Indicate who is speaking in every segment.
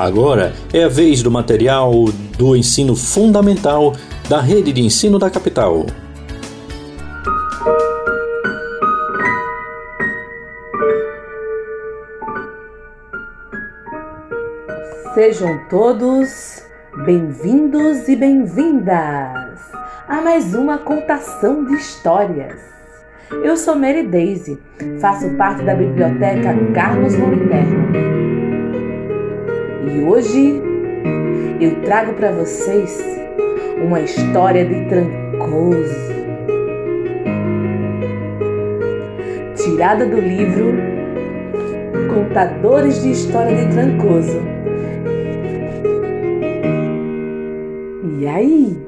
Speaker 1: Agora é a vez do material do ensino fundamental da Rede de Ensino da Capital.
Speaker 2: Sejam todos bem-vindos e bem-vindas a mais uma contação de histórias. Eu sou Mary Daisy, faço parte da Biblioteca Carlos Moliterno e hoje eu trago para vocês uma história de Trancoso. Tirada do livro Contadores de História de Trancoso. E aí?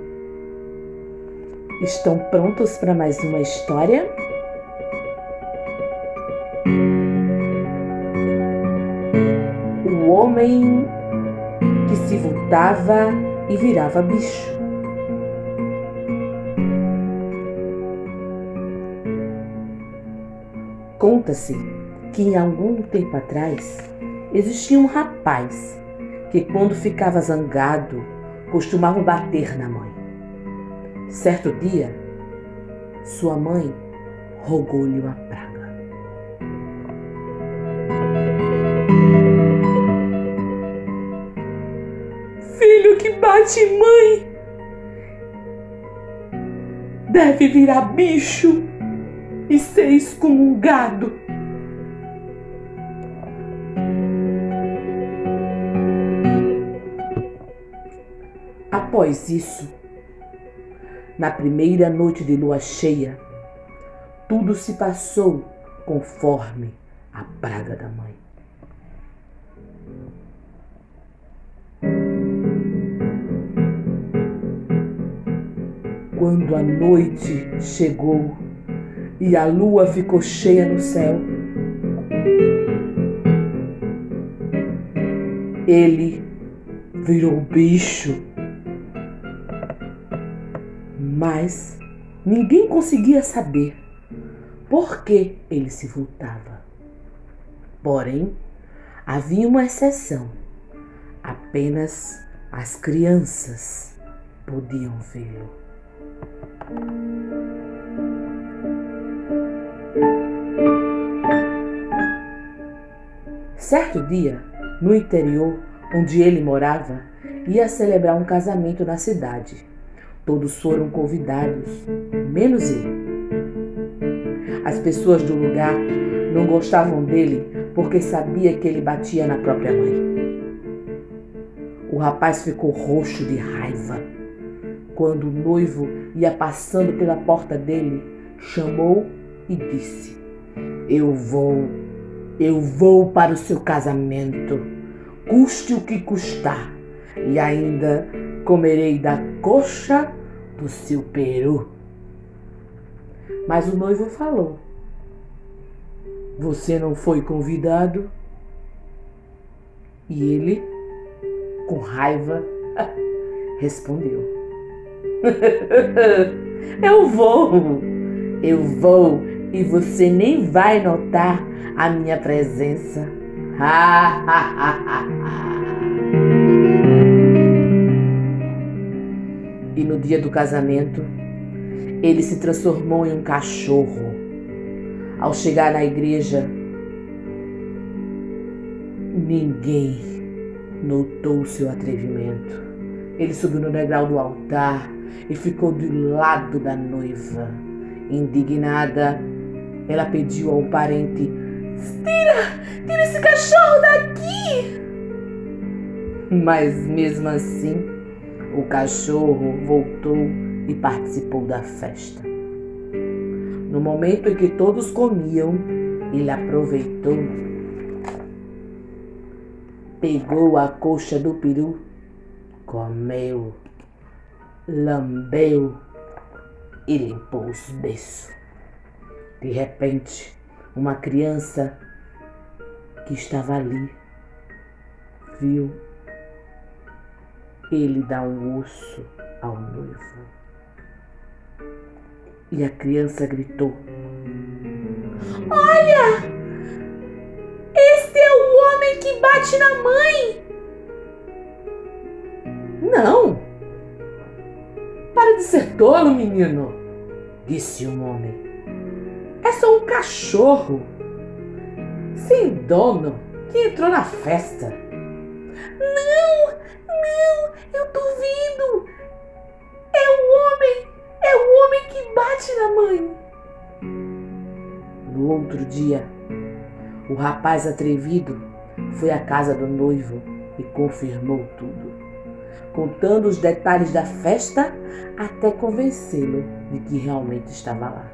Speaker 2: Estão prontos para mais uma história? O homem voltava e virava bicho. Conta-se que há algum tempo atrás existia um rapaz que, quando ficava zangado, costumava bater na mãe. Certo dia, sua mãe rogou-lhe uma praga. Que bate mãe deve virar bicho e ser excomungado. Após isso, na primeira noite de lua cheia, tudo se passou conforme a praga da mãe. Quando a noite chegou e a lua ficou cheia no céu, ele virou bicho. Mas ninguém conseguia saber por que ele se voltava. Porém, havia uma exceção: apenas as crianças podiam vê-lo. Certo dia, no interior onde ele morava, ia celebrar um casamento na cidade. Todos foram convidados, menos ele. As pessoas do lugar não gostavam dele porque sabia que ele batia na própria mãe. O rapaz ficou roxo de raiva quando o noivo ia passando pela porta dele, chamou e disse: Eu vou, eu vou para o seu casamento, custe o que custar, e ainda comerei da coxa do seu peru. Mas o noivo falou: Você não foi convidado? E ele, com raiva, respondeu: eu vou, eu vou e você nem vai notar a minha presença. e no dia do casamento, ele se transformou em um cachorro. Ao chegar na igreja, ninguém notou seu atrevimento. Ele subiu no degrau do altar e ficou do lado da noiva. Indignada, ela pediu ao parente: Tira, tira esse cachorro daqui! Mas mesmo assim, o cachorro voltou e participou da festa. No momento em que todos comiam, ele aproveitou, pegou a coxa do peru, comeu lambeu e limpou os beiços. De repente, uma criança que estava ali viu ele dar um osso ao noivo. E a criança gritou: Olha! Este é o homem que bate na mãe! Tolo, menino, disse um homem. É só um cachorro sem dono que entrou na festa.
Speaker 3: Não, não, eu tô vendo. É o homem, é o homem que bate na mãe.
Speaker 2: No outro dia, o rapaz atrevido foi à casa do noivo e confirmou tudo, contando os detalhes da festa até convencê-lo de que realmente estava lá.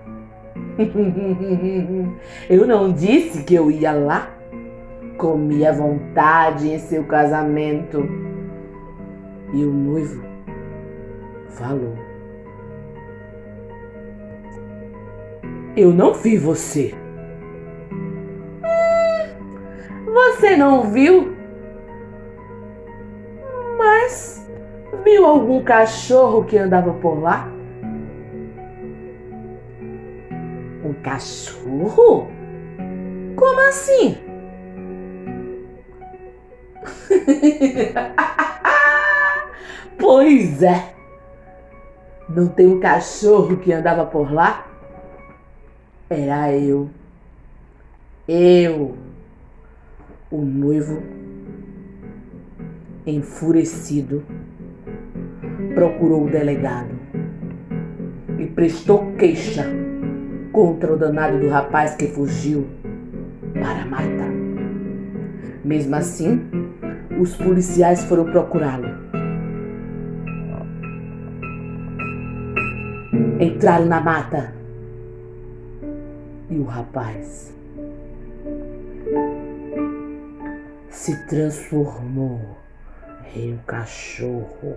Speaker 2: eu não disse que eu ia lá? Comi à vontade em seu casamento. E o noivo falou: Eu não vi você.
Speaker 3: Você não viu? Viu algum cachorro que andava por lá?
Speaker 2: Um cachorro?
Speaker 3: Como assim?
Speaker 2: pois é. Não tem um cachorro que andava por lá? Era eu. Eu. O noivo, enfurecido, procurou o delegado e prestou queixa contra o danado do rapaz que fugiu para matar. Mesmo assim, os policiais foram procurá-lo. Entraram na mata e o rapaz se transformou em um cachorro.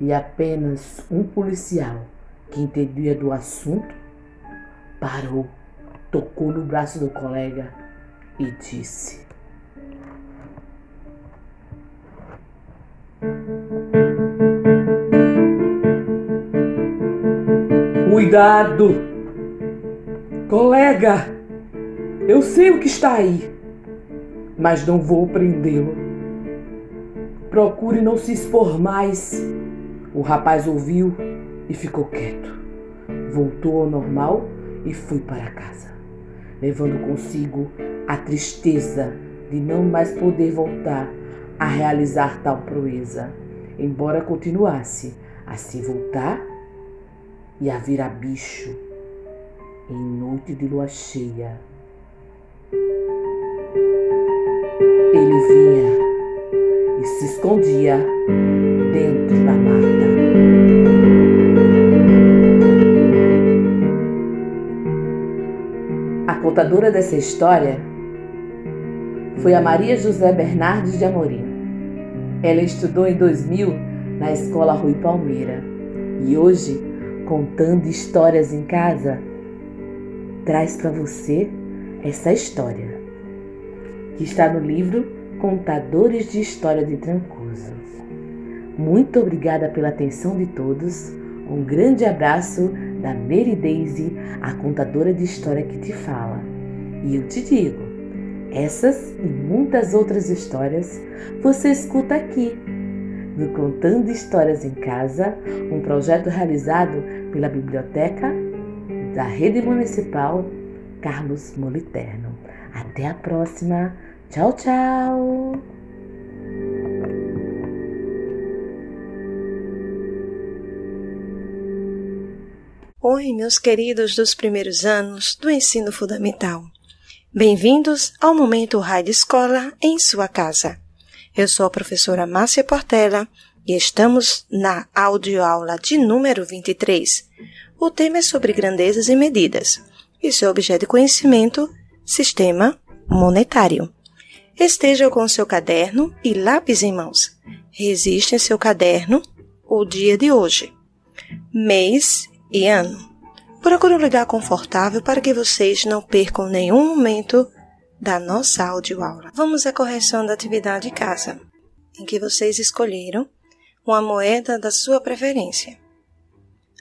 Speaker 2: E apenas um policial que entendia do assunto parou, tocou no braço do colega e disse: Cuidado! Colega, eu sei o que está aí, mas não vou prendê-lo. Procure não se expor mais. O rapaz ouviu e ficou quieto. Voltou ao normal e foi para casa, levando consigo a tristeza de não mais poder voltar a realizar tal proeza, embora continuasse a se voltar e a virar bicho em noite de lua cheia. Ele vinha e se escondia dentro da mata. A contadora dessa história foi a Maria José Bernardes de Amorim. Ela estudou em 2000 na Escola Rui Palmeira e hoje, contando histórias em casa, traz para você essa história que está no livro Contadores de História de Trancoso. Muito obrigada pela atenção de todos. Um grande abraço da Mary Daisy, a contadora de história que te fala. E eu te digo, essas e muitas outras histórias você escuta aqui no Contando Histórias em Casa, um projeto realizado pela Biblioteca da Rede Municipal Carlos Moliterno. Até a próxima. Tchau, tchau.
Speaker 4: Oi, meus queridos dos primeiros anos do ensino fundamental. Bem-vindos ao Momento Rádio Escola em sua casa. Eu sou a professora Márcia Portela e estamos na audioaula de número 23. O tema é sobre grandezas e medidas e seu objeto de conhecimento, sistema monetário. Esteja com seu caderno e lápis em mãos. Resiste em seu caderno o dia de hoje, mês e ano. Procure um lugar confortável para que vocês não percam nenhum momento da nossa audioaula. Vamos à correção da atividade casa, em que vocês escolheram uma moeda da sua preferência,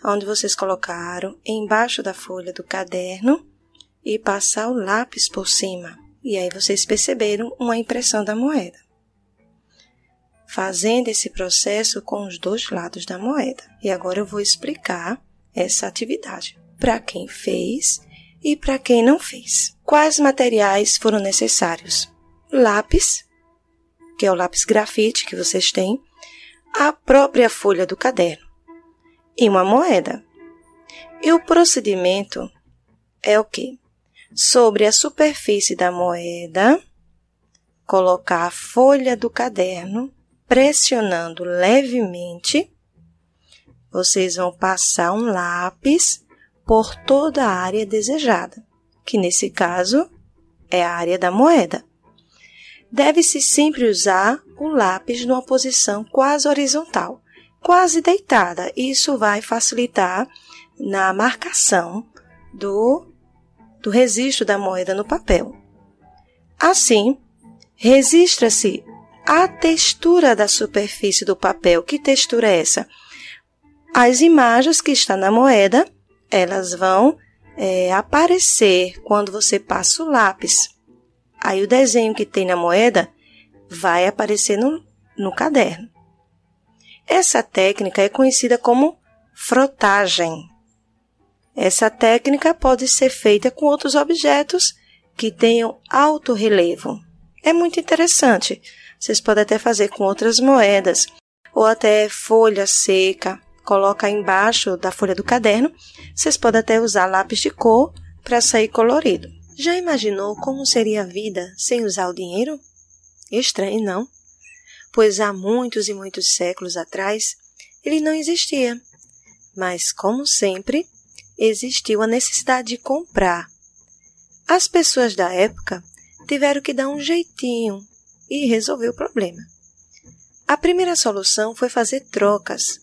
Speaker 4: onde vocês colocaram embaixo da folha do caderno e passar o lápis por cima. E aí vocês perceberam uma impressão da moeda. fazendo esse processo com os dois lados da moeda. E agora eu vou explicar essa atividade para quem fez e para quem não fez. Quais materiais foram necessários? Lápis, que é o lápis grafite que vocês têm, a própria folha do caderno e uma moeda. E o procedimento é o que? Sobre a superfície da moeda, colocar a folha do caderno, pressionando levemente, vocês vão passar um lápis por toda a área desejada, que nesse caso é a área da moeda. Deve-se sempre usar o lápis numa posição quase horizontal, quase deitada. Isso vai facilitar na marcação do, do registro da moeda no papel. Assim, registra-se a textura da superfície do papel. Que textura é essa? As imagens que estão na moeda, elas vão é, aparecer quando você passa o lápis. Aí o desenho que tem na moeda vai aparecer no, no caderno. Essa técnica é conhecida como frotagem. Essa técnica pode ser feita com outros objetos que tenham alto relevo. É muito interessante. Vocês podem até fazer com outras moedas ou até folha seca. Coloca embaixo da folha do caderno. Vocês podem até usar lápis de cor para sair colorido. Já imaginou como seria a vida sem usar o dinheiro? Estranho, não? Pois há muitos e muitos séculos atrás ele não existia. Mas, como sempre, existiu a necessidade de comprar. As pessoas da época tiveram que dar um jeitinho e resolver o problema. A primeira solução foi fazer trocas.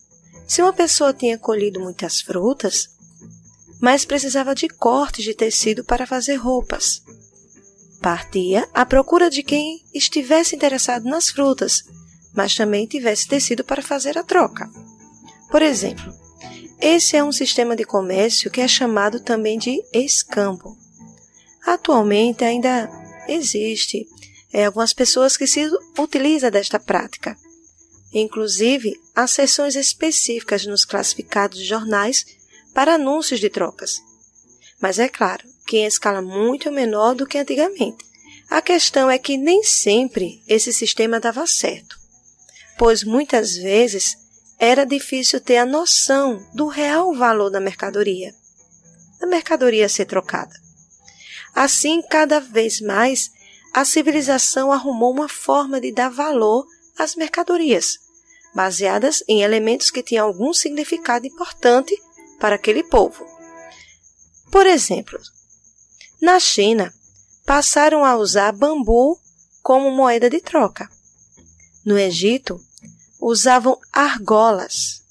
Speaker 4: Se uma pessoa tinha colhido muitas frutas, mas precisava de cortes de tecido para fazer roupas, partia à procura de quem estivesse interessado nas frutas, mas também tivesse tecido para fazer a troca. Por exemplo, esse é um sistema de comércio que é chamado também de escambo. Atualmente ainda existe é, algumas pessoas que se utilizam desta prática. Inclusive, há seções específicas nos classificados jornais para anúncios de trocas. Mas é claro que em escala muito menor do que antigamente. A questão é que nem sempre esse sistema dava certo, pois muitas vezes era difícil ter a noção do real valor da mercadoria, da mercadoria a ser trocada. Assim, cada vez mais, a civilização arrumou uma forma de dar valor às mercadorias, baseadas em elementos que tinham algum significado importante para aquele povo. Por exemplo, na China, passaram a usar bambu como moeda de troca. No Egito, usavam argolas.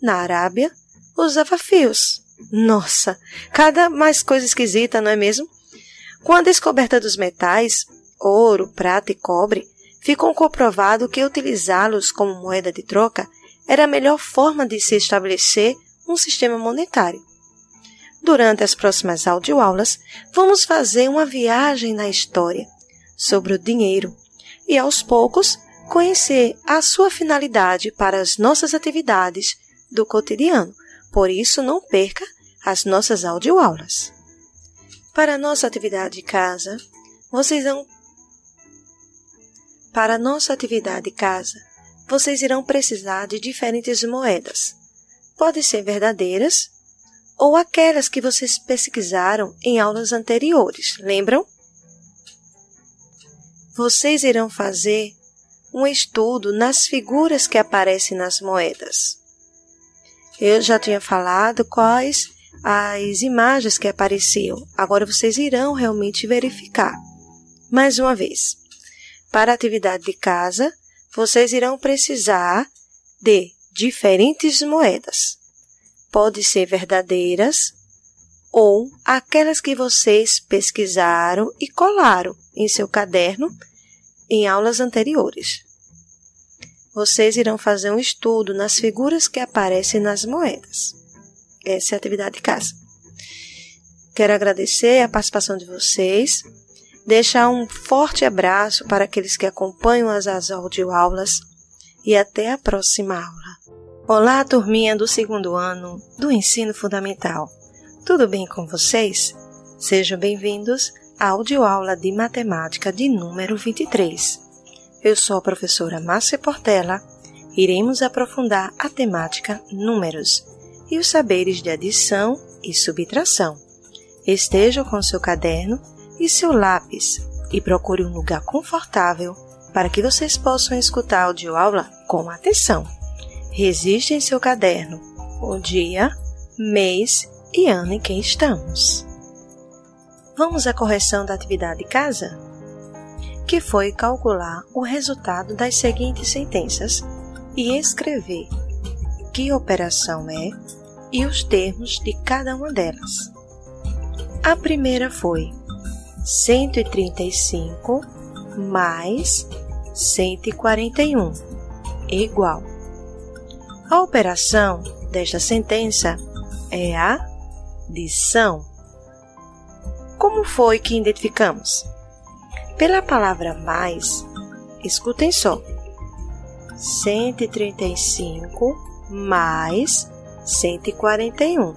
Speaker 4: Na Arábia, usava fios. Nossa, cada mais coisa esquisita, não é mesmo? Com a descoberta dos metais, ouro, prata e cobre, ficou comprovado que utilizá-los como moeda de troca era a melhor forma de se estabelecer um sistema monetário. Durante as próximas audioaulas, vamos fazer uma viagem na história sobre o dinheiro e, aos poucos, conhecer a sua finalidade para as nossas atividades do cotidiano. Por isso, não perca as nossas audioaulas. Para nossa atividade de casa, vocês vão para nossa atividade de casa, vocês irão precisar de diferentes moedas. Podem ser verdadeiras ou aquelas que vocês pesquisaram em aulas anteriores, lembram? Vocês irão fazer um estudo nas figuras que aparecem nas moedas. Eu já tinha falado quais as imagens que apareciam. Agora vocês irão realmente verificar. Mais uma vez, para a atividade de casa, vocês irão precisar de diferentes moedas. Pode ser verdadeiras ou aquelas que vocês pesquisaram e colaram em seu caderno em aulas anteriores. Vocês irão fazer um estudo nas figuras que aparecem nas moedas. Essa é a atividade de casa. Quero agradecer a participação de vocês, deixar um forte abraço para aqueles que acompanham as, as audioaulas e até a próxima aula. Olá, turminha do segundo ano do Ensino Fundamental. Tudo bem com vocês? Sejam bem-vindos audioaula de matemática de número 23. Eu sou a professora Márcia Portela. Iremos aprofundar a temática números e os saberes de adição e subtração. Esteja com seu caderno e seu lápis e procure um lugar confortável para que vocês possam escutar a audioaula com atenção. Registre em seu caderno o dia, mês e ano em que estamos. Vamos à correção da atividade de casa? Que foi calcular o resultado das seguintes sentenças e escrever que operação é e os termos de cada uma delas. A primeira foi 135 mais 141 igual. A operação desta sentença é a adição. Como foi que identificamos? Pela palavra mais, escutem só. 135 mais 141.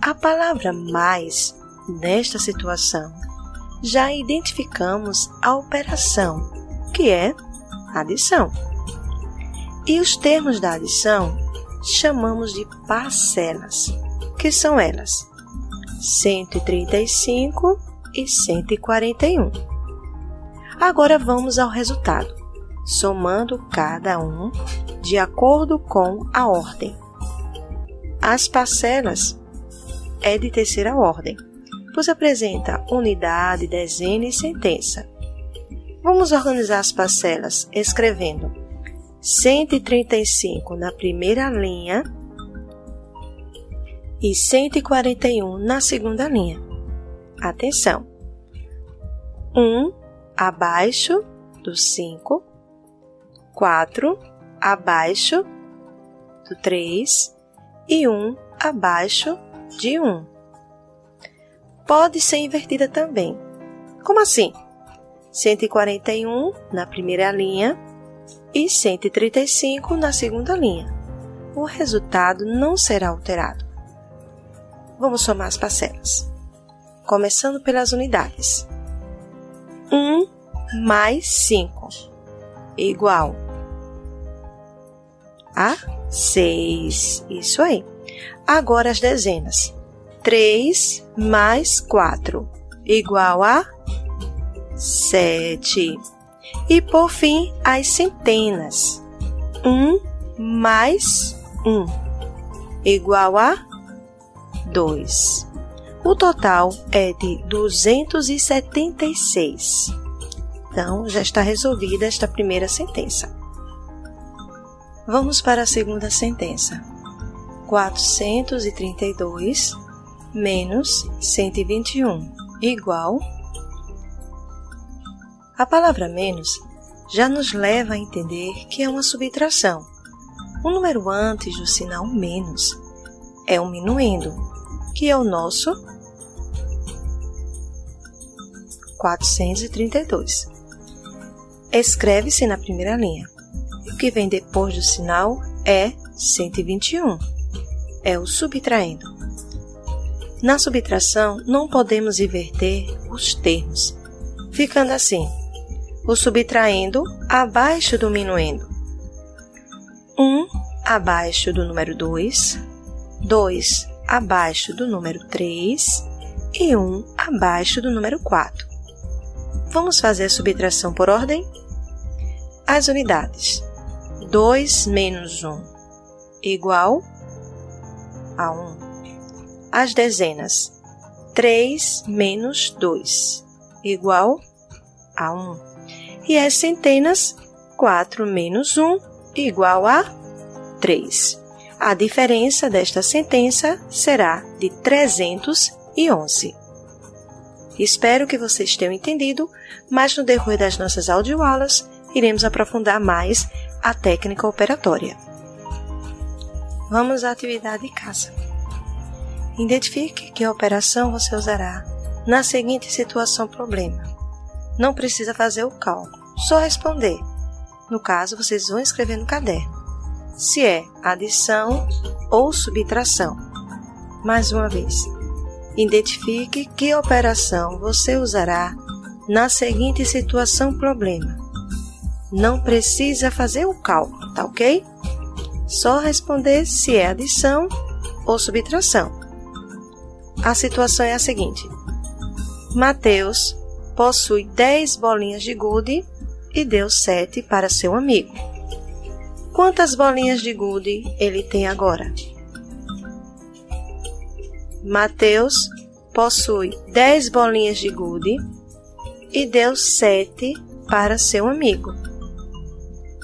Speaker 4: A palavra mais, nesta situação, já identificamos a operação, que é adição. E os termos da adição chamamos de parcelas, que são elas 135 e 141. Agora vamos ao resultado, somando cada um de acordo com a ordem. As parcelas é de terceira ordem, pois apresenta unidade, dezena e sentença. Vamos organizar as parcelas escrevendo 135 na primeira linha e 141 na segunda linha. Atenção! 1 abaixo do 5, 4 abaixo do 3 e 1 abaixo de 1. Pode ser invertida também. Como assim? 141 na primeira linha e 135 na segunda linha. O resultado não será alterado. Vamos somar as parcelas. Começando pelas unidades. 1 mais 5 igual a 6. Isso aí. Agora as dezenas. 3 mais 4 igual a 7. E por fim, as centenas. 1 mais 1 igual a 2. O total é de 276. Então, já está resolvida esta primeira sentença. Vamos para a segunda sentença. 432 menos 121 igual a palavra menos já nos leva a entender que é uma subtração. O número antes do sinal menos é um minuendo, que é o nosso 432. Escreve-se na primeira linha. O que vem depois do sinal é 121. É o subtraindo. Na subtração, não podemos inverter os termos, ficando assim: o subtraindo abaixo do minuendo. 1 um abaixo do número 2, 2 abaixo do número 3 e 1 um abaixo do número 4. Vamos fazer a subtração por ordem? As unidades. 2 menos 1 igual a 1. As dezenas. 3 menos 2 igual a 1 e as centenas, 4 menos 1 igual a 3. A diferença desta sentença será de 311. Espero que vocês tenham entendido, mas no decorrer das nossas audioaulas iremos aprofundar mais a técnica operatória. Vamos à atividade de casa. Identifique que operação você usará na seguinte situação problema. Não precisa fazer o cálculo, só responder. No caso, vocês vão escrever no caderno se é adição ou subtração. Mais uma vez, identifique que operação você usará na seguinte situação problema. Não precisa fazer o cálculo, tá ok? Só responder se é adição ou subtração. A situação é a seguinte: Mateus possui 10 bolinhas de gude e deu 7 para seu amigo. Quantas bolinhas de gude ele tem agora? Mateus possui 10 bolinhas de gude e deu 7 para seu amigo.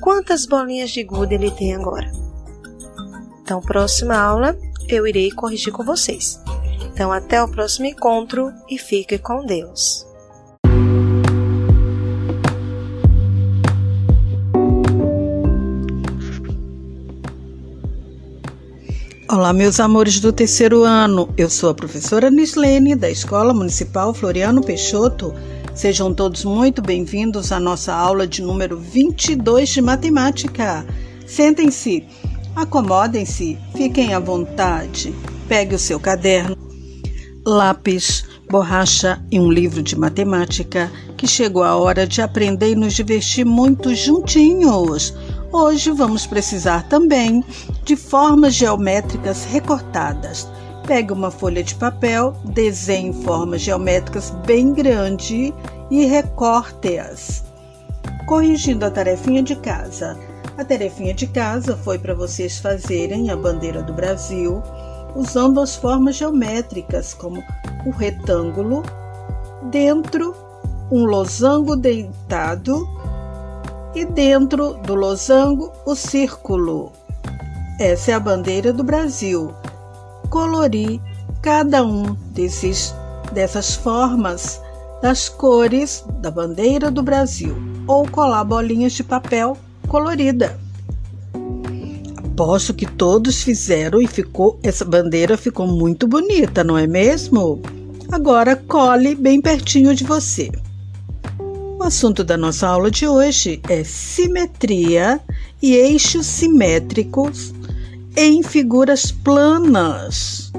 Speaker 4: Quantas bolinhas de gude ele tem agora? Então, próxima aula eu irei corrigir com vocês. Então, até o próximo encontro e fique com Deus.
Speaker 5: Olá, meus amores do terceiro ano. Eu sou a professora Nislene, da Escola Municipal Floriano Peixoto. Sejam todos muito bem-vindos à nossa aula de número 22 de matemática. Sentem-se, acomodem-se, fiquem à vontade. Pegue o seu caderno, lápis, borracha e um livro de matemática, que chegou a hora de aprender e nos divertir muito juntinhos. Hoje vamos precisar também de formas geométricas recortadas. Pegue uma folha de papel, desenhe formas geométricas bem grandes e recorte-as. Corrigindo a tarefinha de casa. A tarefinha de casa foi para vocês fazerem a bandeira do Brasil usando as formas geométricas, como o retângulo, dentro um losango deitado e dentro do losango o círculo. Essa é a bandeira do Brasil. Colorir cada um desses dessas formas das cores da bandeira do Brasil ou colar bolinhas de papel colorida. Aposto que todos fizeram e ficou essa bandeira ficou muito bonita, não é mesmo? Agora cole bem pertinho de você. O assunto da nossa aula de hoje é simetria e eixos simétricos em figuras planas.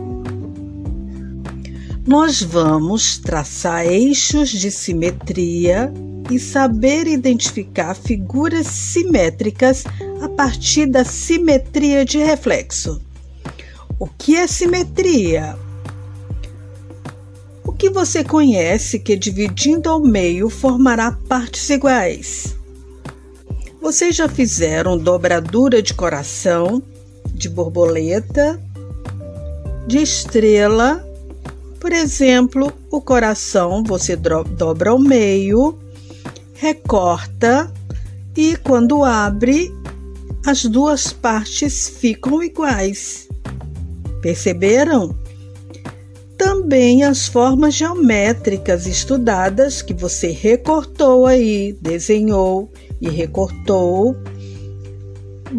Speaker 5: Nós vamos traçar eixos de simetria e saber identificar figuras simétricas a partir da simetria de reflexo. O que é simetria? Que você conhece que dividindo ao meio formará partes iguais? Vocês já fizeram dobradura de coração, de borboleta, de estrela? Por exemplo, o coração você dobra ao meio, recorta e quando abre, as duas partes ficam iguais. Perceberam? Também as formas geométricas estudadas que você recortou aí, desenhou e recortou,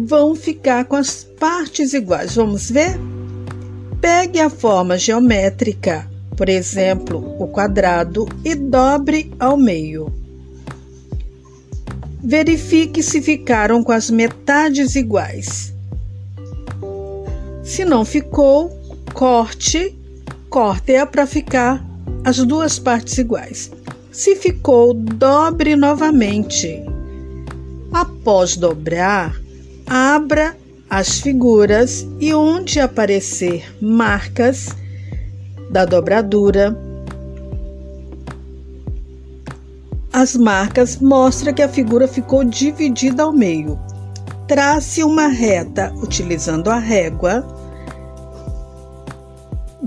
Speaker 5: vão ficar com as partes iguais. Vamos ver? Pegue a forma geométrica, por exemplo, o quadrado, e dobre ao meio. Verifique se ficaram com as metades iguais. Se não ficou, corte corte-a para ficar as duas partes iguais. Se ficou, dobre novamente. Após dobrar, abra as figuras e onde aparecer marcas da dobradura, as marcas mostram que a figura ficou dividida ao meio. Trace uma reta utilizando a régua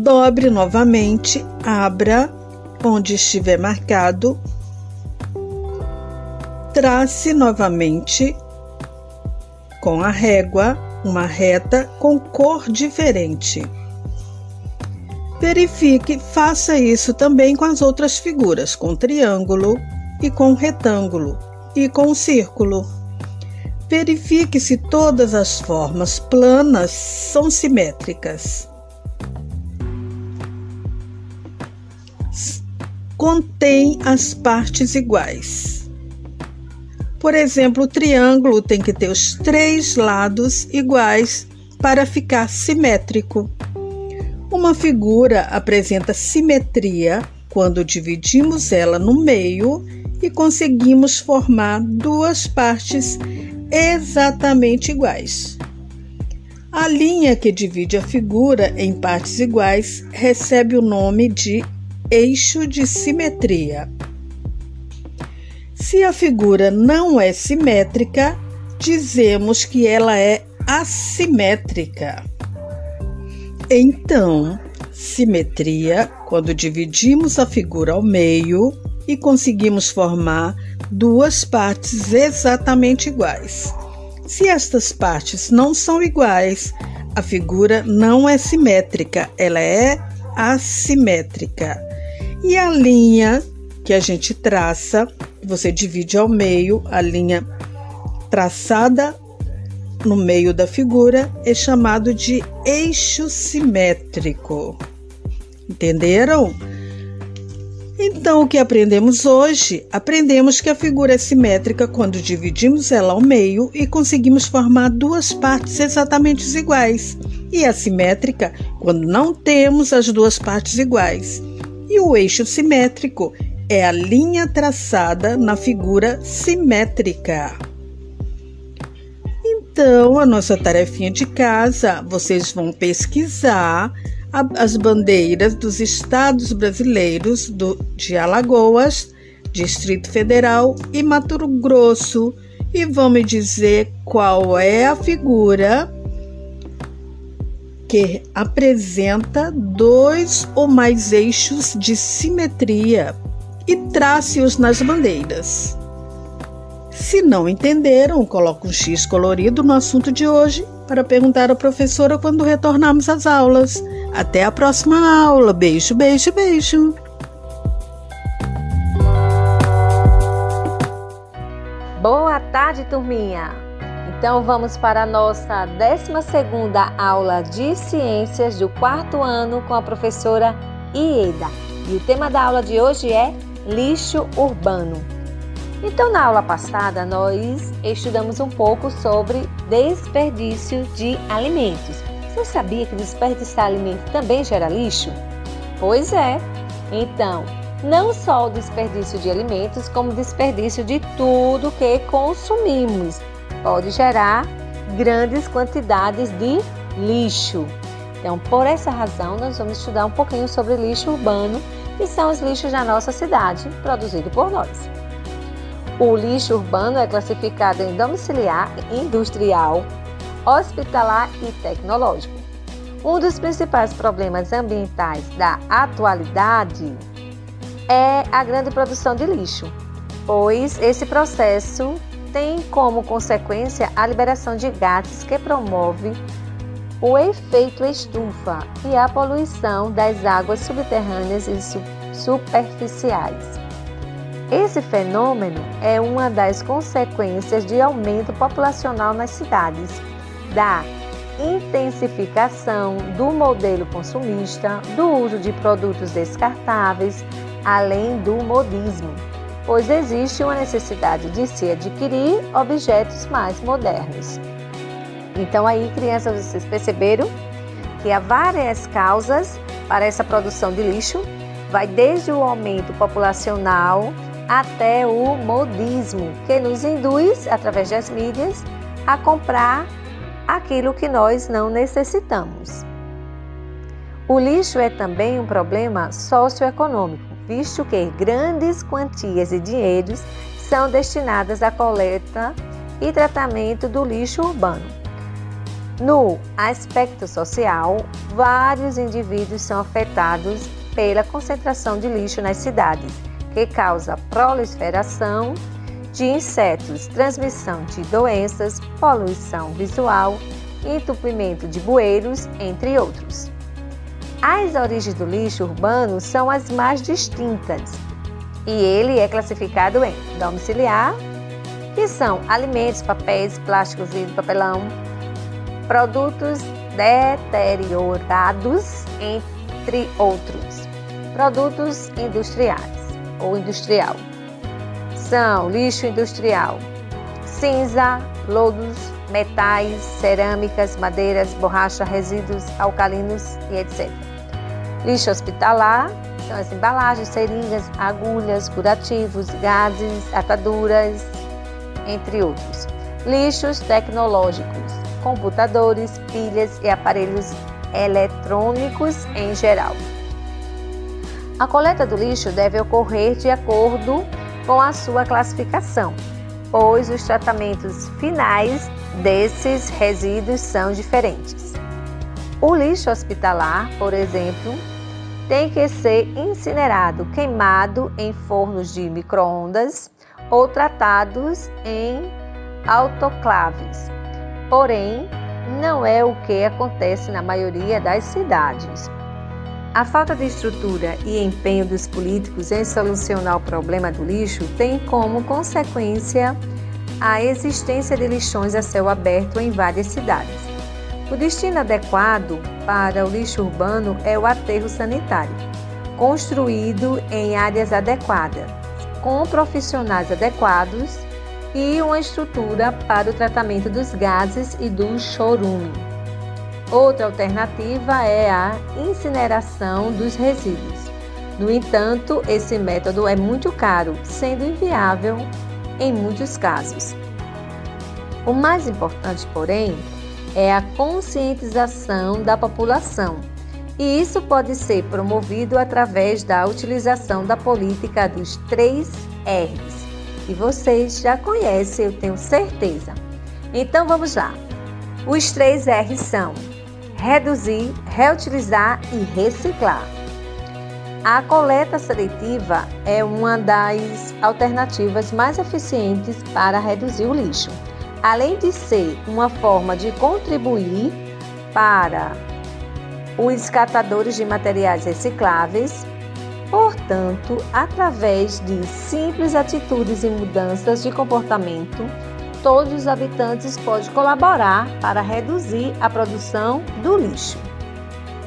Speaker 5: dobre novamente, abra onde estiver marcado, trace novamente com a régua uma reta com cor diferente. Verifique, faça isso também com as outras figuras, com triângulo e com retângulo e com círculo. Verifique se todas as formas planas são simétricas. Contém as partes iguais. Por exemplo, o triângulo tem que ter os três lados iguais para ficar simétrico. Uma figura apresenta simetria quando dividimos ela no meio e conseguimos formar duas partes exatamente iguais. A linha que divide a figura em partes iguais recebe o nome de eixo de simetria. Se a figura não é simétrica, dizemos que ela é assimétrica. Então, simetria, quando dividimos a figura ao meio e conseguimos formar duas partes exatamente iguais. Se estas partes não são iguais, a figura não é simétrica, ela é assimétrica. E a linha que a gente traça, você divide ao meio, a linha traçada no meio da figura é chamado de eixo simétrico. Entenderam? Então, o que aprendemos hoje? Aprendemos que a figura é simétrica quando dividimos ela ao meio e conseguimos formar duas partes exatamente iguais, e assimétrica quando não temos as duas partes iguais. E o eixo simétrico é a linha traçada na figura simétrica. Então, a nossa tarefinha de casa, vocês vão pesquisar as bandeiras dos estados brasileiros do, de Alagoas, Distrito Federal e Mato Grosso e vão me dizer qual é a figura que apresenta dois ou mais eixos de simetria e trace-os nas bandeiras. Se não entenderam, coloque um X colorido no assunto de hoje para perguntar à professora quando retornarmos às aulas. Até a próxima aula. Beijo, beijo, beijo.
Speaker 6: Boa tarde, turminha! Então vamos para a nossa 12 aula de Ciências do quarto ano com a professora Ieda. E o tema da aula de hoje é lixo urbano. Então, na aula passada, nós estudamos um pouco sobre desperdício de alimentos. Você sabia que desperdiçar alimento também gera lixo? Pois é. Então, não só o desperdício de alimentos, como desperdício de tudo que consumimos pode gerar grandes quantidades de lixo. Então, por essa razão, nós vamos estudar um pouquinho sobre lixo urbano, que são os lixos da nossa cidade, produzido por nós. O lixo urbano é classificado em domiciliar, industrial, hospitalar e tecnológico. Um dos principais problemas ambientais da atualidade é a grande produção de lixo, pois esse processo tem como consequência a liberação de gases que promove o efeito estufa e a poluição das águas subterrâneas e superficiais. Esse fenômeno é uma das consequências de aumento populacional nas cidades da intensificação do modelo consumista, do uso de produtos descartáveis, além do modismo, pois existe uma necessidade de se adquirir objetos mais modernos. Então aí, crianças, vocês perceberam que há várias causas para essa produção de lixo, vai desde o aumento populacional até o modismo, que nos induz, através das mídias, a comprar aquilo que nós não necessitamos. O lixo é também um problema socioeconômico, visto que grandes quantias de dinheiros são destinadas à coleta e tratamento do lixo urbano. No aspecto social, vários indivíduos são afetados pela concentração de lixo nas cidades, que causa proliferação de insetos, transmissão de doenças, poluição visual, entupimento de bueiros, entre outros. As origens do lixo urbano são as mais distintas. E ele é classificado em domiciliar, que são alimentos, papéis, plásticos, vidro, papelão, produtos deteriorados, entre outros, produtos industriais ou industrial. São lixo industrial, cinza, lodos, metais, cerâmicas, madeiras, borracha, resíduos alcalinos e etc. Lixo hospitalar são as embalagens, seringas, agulhas, curativos, gases, ataduras, entre outros. Lixos tecnológicos, computadores, pilhas e aparelhos eletrônicos em geral. A coleta do lixo deve ocorrer de acordo com a sua classificação, pois os tratamentos finais desses resíduos são diferentes. O lixo hospitalar, por exemplo, tem que ser incinerado, queimado em fornos de microondas ou tratados em autoclaves. Porém, não é o que acontece na maioria das cidades. A falta de estrutura e empenho dos políticos em solucionar o problema do lixo tem como consequência a existência de lixões a céu aberto em várias cidades. O destino adequado para o lixo urbano é o aterro sanitário, construído em áreas adequadas, com profissionais adequados e uma estrutura para o tratamento dos gases e do chorume. Outra alternativa é a incineração dos resíduos. No entanto, esse método é muito caro, sendo inviável em muitos casos. O mais importante, porém, é a conscientização da população, e isso pode ser promovido através da utilização da política dos três R's, que vocês já conhecem, eu tenho certeza. Então vamos lá. Os três R's são reduzir, reutilizar e reciclar. A coleta seletiva é uma das alternativas mais eficientes para reduzir o lixo, além de ser uma forma de contribuir para os catadores de materiais recicláveis. Portanto, através de simples atitudes e mudanças de comportamento, todos os habitantes podem colaborar para reduzir a produção do lixo.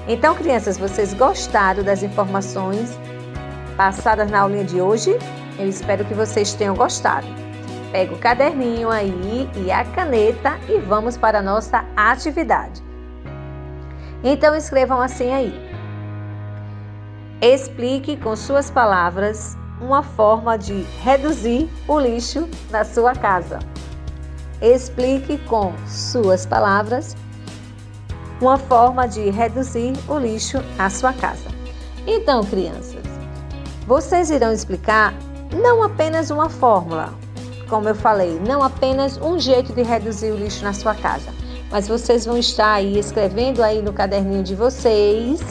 Speaker 6: Então, crianças, vocês gostaram das informações passadas na aulinha de hoje? Eu espero que vocês tenham gostado. Pega o caderninho aí e a caneta e vamos para a nossa atividade. Então, escrevam assim aí. Explique com suas palavras uma forma de reduzir o lixo na sua casa. Explique com suas palavras uma forma de reduzir o lixo na sua casa. Então, crianças, vocês irão explicar não apenas uma fórmula, como eu falei, não apenas um jeito de reduzir o lixo na sua casa, mas vocês vão estar aí escrevendo aí no caderninho de vocês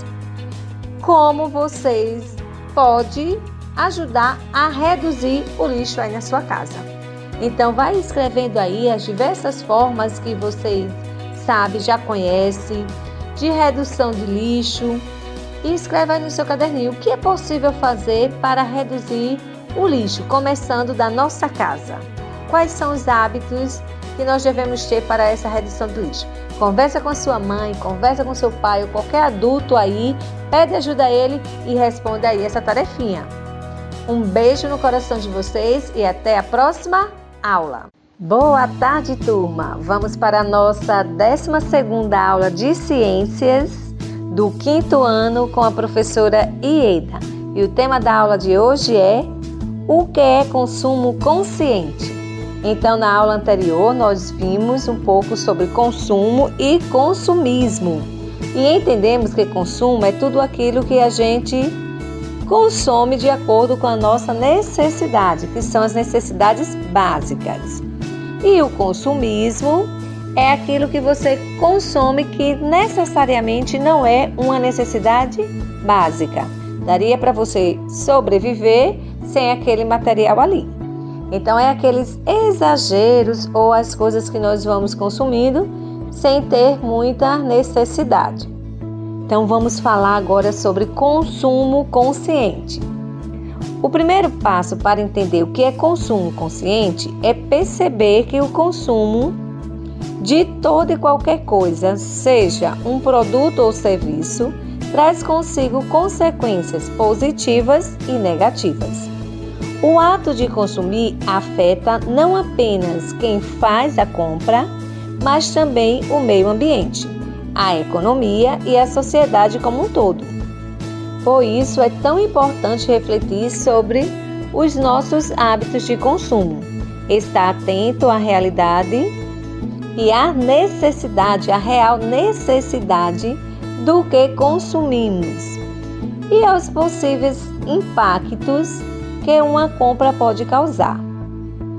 Speaker 6: como vocês podem ajudar a reduzir o lixo aí na sua casa. Então vai escrevendo aí as diversas formas que você sabe, já conhece, de redução de lixo e escreve aí no seu caderninho o que é possível fazer para reduzir o lixo, começando da nossa casa. Quais são os hábitos que nós devemos ter para essa redução do lixo? Conversa com sua mãe, conversa com seu pai ou qualquer adulto aí, pede ajuda a ele e responda aí essa tarefinha. Um beijo no coração de vocês e até a próxima aula. Boa tarde, turma! Vamos para a nossa 12 aula de Ciências do quinto ano com a professora Ieda. E o tema da aula de hoje é o que é consumo consciente. Então, na aula anterior, nós vimos um pouco sobre consumo e consumismo. E entendemos que consumo é tudo aquilo que a gente consome de acordo com a nossa necessidade, que são as necessidades básicas. E o consumismo é aquilo que você consome que necessariamente não é uma necessidade básica. Daria para você sobreviver sem aquele material ali. Então, é aqueles exageros ou as coisas que nós vamos consumindo sem ter muita necessidade. Então vamos falar agora sobre consumo consciente. O primeiro passo para entender o que é consumo consciente é perceber que o consumo de toda e qualquer coisa, seja um produto ou serviço, traz consigo consequências positivas e negativas. O ato de consumir afeta não apenas quem faz a compra, mas também o meio ambiente, a economia e a sociedade como um todo. Por isso é tão importante refletir sobre os nossos hábitos de consumo, estar atento à realidade e à necessidade, à real necessidade do que consumimos e aos possíveis impactos que uma compra pode causar.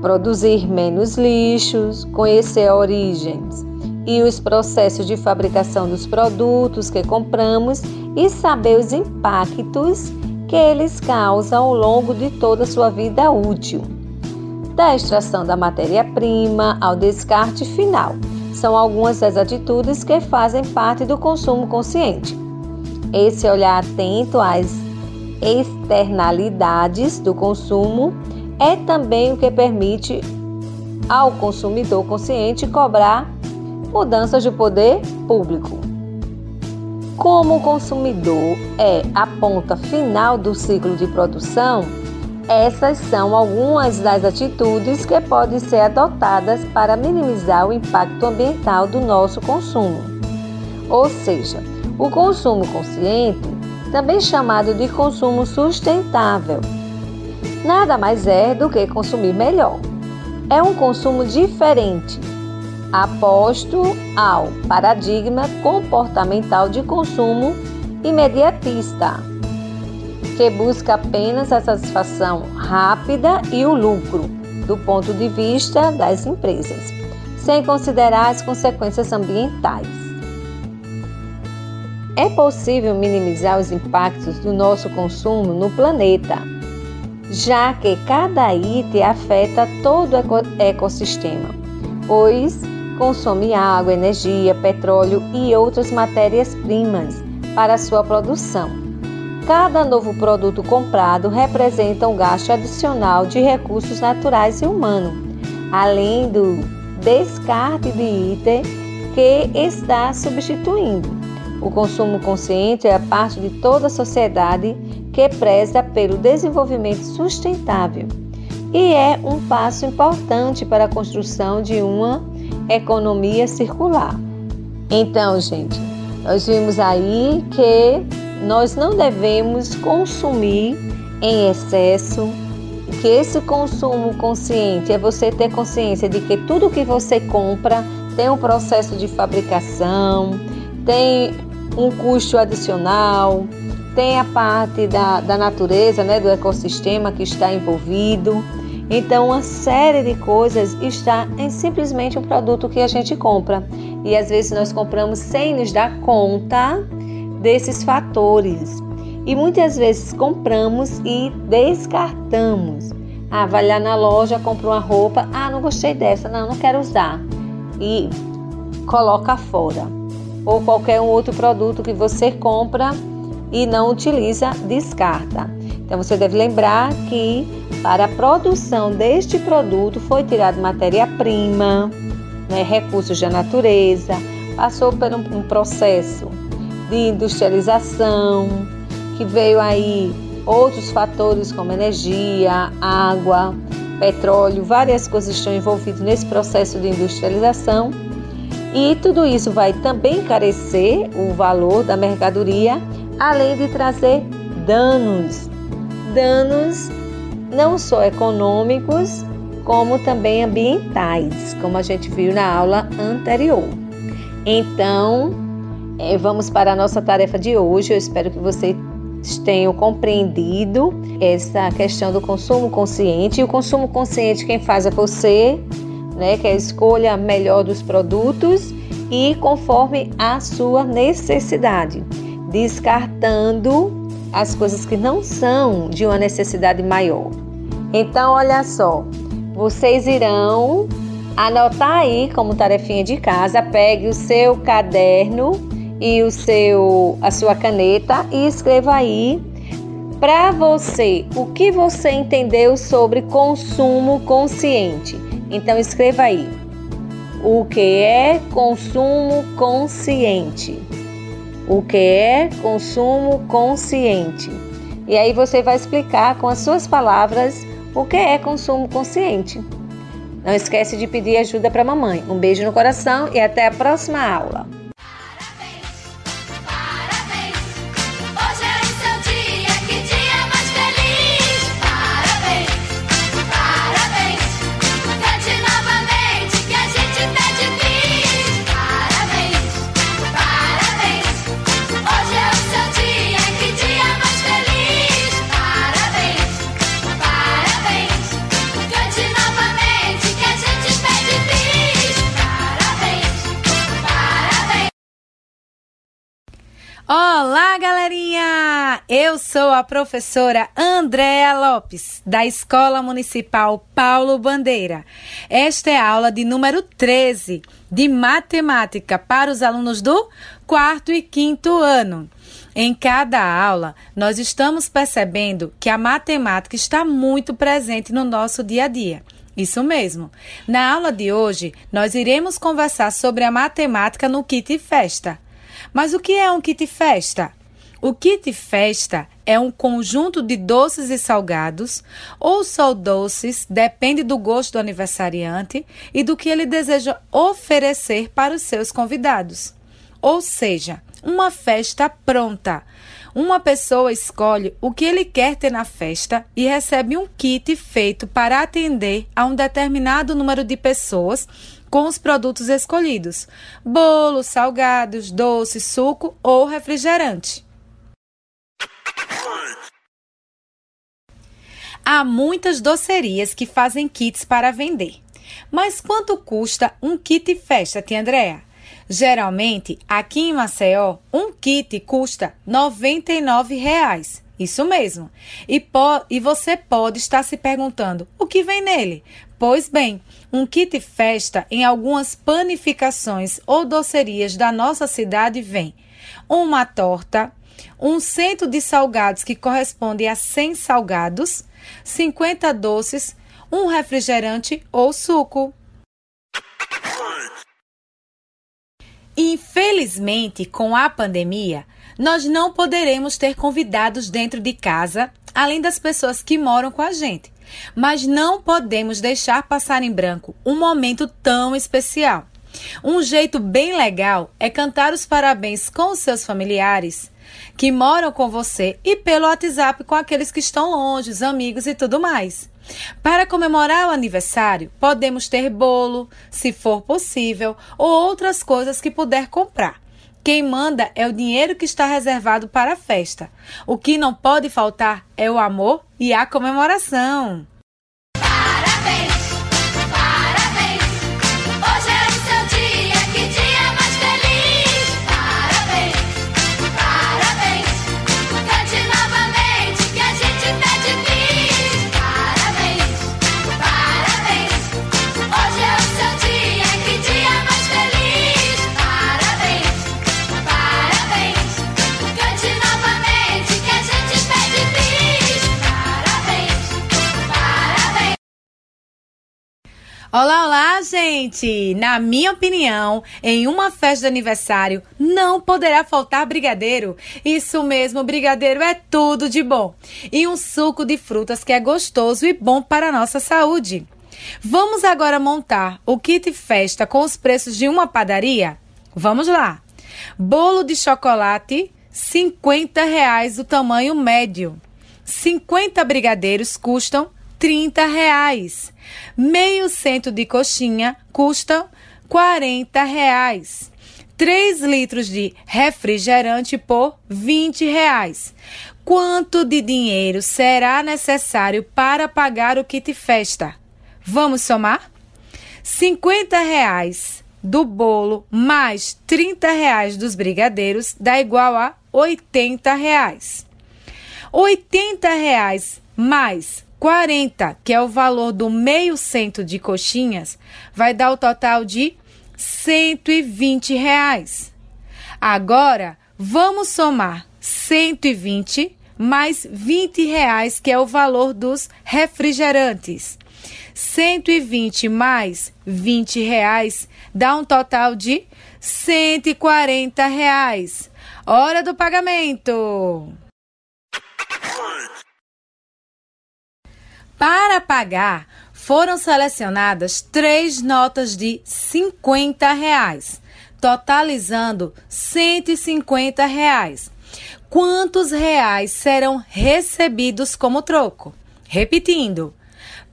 Speaker 6: Produzir menos lixos, conhecer origens e os processos de fabricação dos produtos que compramos e saber os impactos que eles causam ao longo de toda a sua vida útil. Da extração da matéria-prima ao descarte final, são algumas das atitudes que fazem parte do consumo consciente. Esse olhar atento às externalidades do consumo é também o que permite ao consumidor consciente cobrar mudanças de poder público. Como o consumidor é a ponta final do ciclo de produção, essas são algumas das atitudes que podem ser adotadas para minimizar o impacto ambiental do nosso consumo. Ou seja, o consumo consciente também chamado de consumo sustentável. Nada mais é do que consumir melhor. É um consumo diferente, aposto ao paradigma comportamental de consumo imediatista, que busca apenas a satisfação rápida e o lucro do ponto de vista das empresas, sem considerar as consequências ambientais. É possível minimizar os impactos do nosso consumo no planeta, já que cada item afeta todo o ecossistema, pois consome água, energia, petróleo e outras matérias-primas para sua produção. Cada novo produto comprado representa um gasto adicional de recursos naturais e humanos, além do descarte de item que está substituindo. O consumo consciente é a parte de toda a sociedade que preza pelo desenvolvimento sustentável e é um passo importante para a construção de uma economia circular. Então, gente, nós vimos aí que nós não devemos consumir em excesso, que esse consumo consciente é você ter consciência de que tudo que você compra tem um processo de fabricação, tem um custo adicional, tem a parte da, da natureza, né, do ecossistema que está envolvido. Então, uma série de coisas está em simplesmente um produto que a gente compra. E às vezes nós compramos sem nos dar conta desses fatores. E muitas vezes compramos e descartamos. Ah, vai lá na loja, compra uma roupa, ah, não gostei dessa, não, não quero usar. E coloca fora ou qualquer um outro produto que você compra e não utiliza, descarta. Então você deve lembrar que para a produção deste produto foi tirado matéria-prima, né, recursos da natureza, passou por um, um processo de industrialização, que veio aí outros fatores como energia, água, petróleo, várias coisas estão envolvidas nesse processo de industrialização e tudo isso vai também encarecer o valor da mercadoria, além de trazer danos. Danos não só econômicos, como também ambientais, como a gente viu na aula anterior. Então, é, vamos para a nossa tarefa de hoje. Eu espero que vocês tenham compreendido essa questão do consumo consciente. E o consumo consciente quem faz é você, né, que é a escolha melhor dos produtos e conforme a sua necessidade, descartando as coisas que não são de uma necessidade maior. Então, olha só, vocês irão anotar aí como tarefinha de casa, pegue o seu caderno e o seu a sua caneta e escreva aí para você o que você entendeu sobre consumo consciente. Então escreva aí. O que é consumo consciente? O que é consumo consciente? E aí você vai explicar com as suas palavras o que é consumo consciente. Não esquece de pedir ajuda para a mamãe. Um beijo no coração e até a próxima aula.
Speaker 7: Olá, galerinha! Eu sou a professora Andréa Lopes, da Escola Municipal Paulo Bandeira. Esta é a aula de número 13 de matemática para os alunos do quarto e quinto ano. Em cada aula, nós estamos percebendo que a matemática está muito presente no nosso dia a dia. Isso mesmo. Na aula de hoje, nós iremos conversar sobre a matemática no kit festa. Mas o que é um kit festa? O kit festa é um conjunto de doces e salgados, ou só doces, depende do gosto do aniversariante e do que ele deseja oferecer para os seus convidados. Ou seja, uma festa pronta. Uma pessoa escolhe o que ele quer ter na festa e recebe um kit feito para atender a um determinado número de pessoas com os produtos escolhidos: bolos, salgados, doce, suco ou refrigerante. Há muitas docerias que fazem kits para vender. Mas quanto custa um kit festa, tia Andréa? Geralmente, aqui em Maceió, um kit custa R$ 99,00. Isso mesmo. E, e você pode estar se perguntando: o que vem nele? Pois bem, um kit festa em algumas panificações ou docerias da nossa cidade vem uma torta, um cento de salgados que corresponde a 100 salgados, 50 doces, um refrigerante ou suco. Infelizmente, com a pandemia, nós não poderemos ter convidados dentro de casa, além das pessoas que moram com a gente. Mas não podemos deixar passar em branco um momento tão especial. Um jeito bem legal é cantar os parabéns com os seus familiares que moram com você e pelo WhatsApp com aqueles que estão longe, os amigos e tudo mais. Para comemorar o aniversário, podemos ter bolo, se for possível, ou outras coisas que puder comprar. Quem manda é o dinheiro que está reservado para a festa. O que não pode faltar é o amor e a comemoração. Olá, olá, gente! Na minha opinião, em uma festa de aniversário não poderá faltar brigadeiro. Isso mesmo, brigadeiro é tudo de bom. E um suco de frutas que é gostoso e bom para a nossa saúde. Vamos agora montar o kit festa com os preços de uma padaria? Vamos lá! Bolo de chocolate, 50 reais o tamanho médio. 50 brigadeiros custam 30 reais. Meio cento de coxinha custa 40 reais. 3 litros de refrigerante por 20 reais. Quanto de dinheiro será necessário para pagar o kit festa? Vamos somar? 50 reais do bolo mais 30 reais dos brigadeiros dá igual a 80 reais. 80 reais mais 40, que é o valor do meio cento de coxinhas, vai dar o total de 120 reais. Agora, vamos somar 120 mais 20 reais, que é o valor dos refrigerantes. 120 mais 20 reais dá um total de 140 reais. Hora do pagamento! Para pagar, foram selecionadas três notas de 50 reais, totalizando 150 reais. Quantos reais serão recebidos como troco? Repetindo,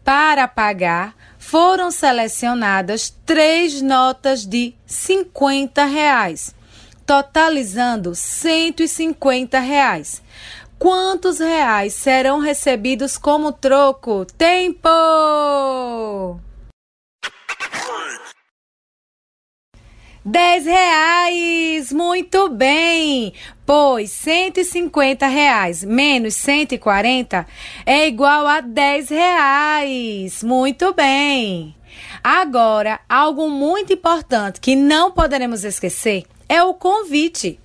Speaker 7: para pagar, foram selecionadas três notas de 50 reais, totalizando 150 reais. Quantos reais serão recebidos como troco? Tempo! Dez reais! Muito bem! Pois 150 reais menos 140 é igual a 10 reais. Muito bem! Agora, algo muito importante que não poderemos esquecer é o convite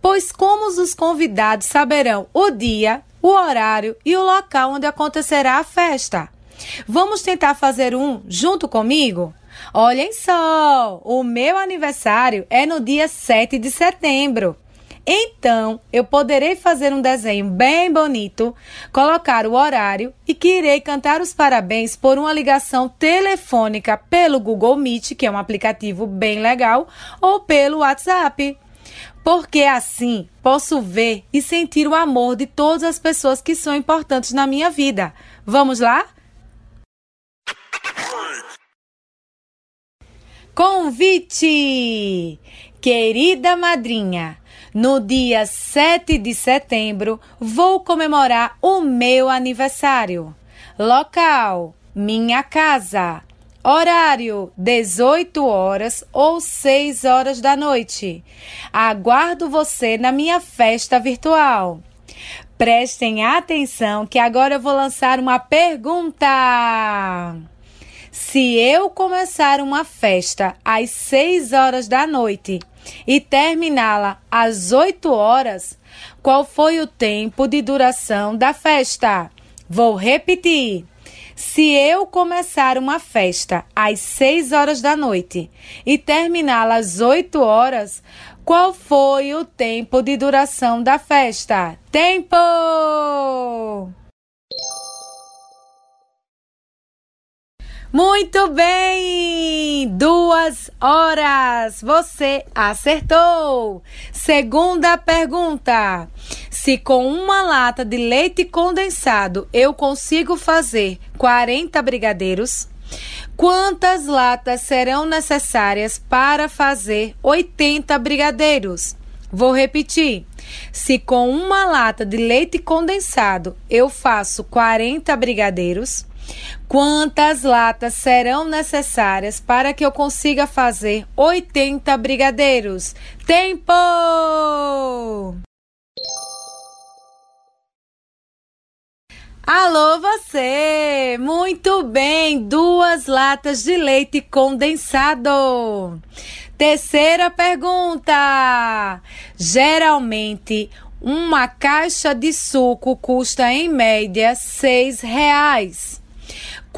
Speaker 7: pois como os convidados saberão o dia, o horário e o local onde acontecerá a festa. Vamos tentar fazer um junto comigo? Olhem só, o meu aniversário é no dia 7 de setembro. Então, eu poderei fazer um desenho bem bonito, colocar o horário e que irei cantar os parabéns por uma ligação telefônica pelo Google Meet, que é um aplicativo bem legal, ou pelo WhatsApp porque assim posso ver e sentir o amor de todas as pessoas que são importantes na minha vida. Vamos lá? Convite! Querida madrinha, no dia 7 de setembro vou comemorar o meu aniversário. Local: minha casa. Horário: 18 horas ou 6 horas da noite. Aguardo você na minha festa virtual. Prestem atenção que agora eu vou lançar uma pergunta. Se eu começar uma festa às 6 horas da noite e terminá-la às 8 horas, qual foi o tempo de duração da festa? Vou repetir. Se eu começar uma festa às 6 horas da noite e terminá-la às 8 horas, qual foi o tempo de duração da festa? Tempo! Muito bem! Duas horas! Você acertou! Segunda pergunta: Se com uma lata de leite condensado eu consigo fazer 40 brigadeiros, quantas latas serão necessárias para fazer 80 brigadeiros? Vou repetir. Se com uma lata de leite condensado eu faço 40 brigadeiros, Quantas latas serão necessárias para que eu consiga fazer 80 brigadeiros? Tempo! Alô, você! Muito bem, duas latas de leite condensado. Terceira pergunta: geralmente uma caixa de suco custa em média seis reais.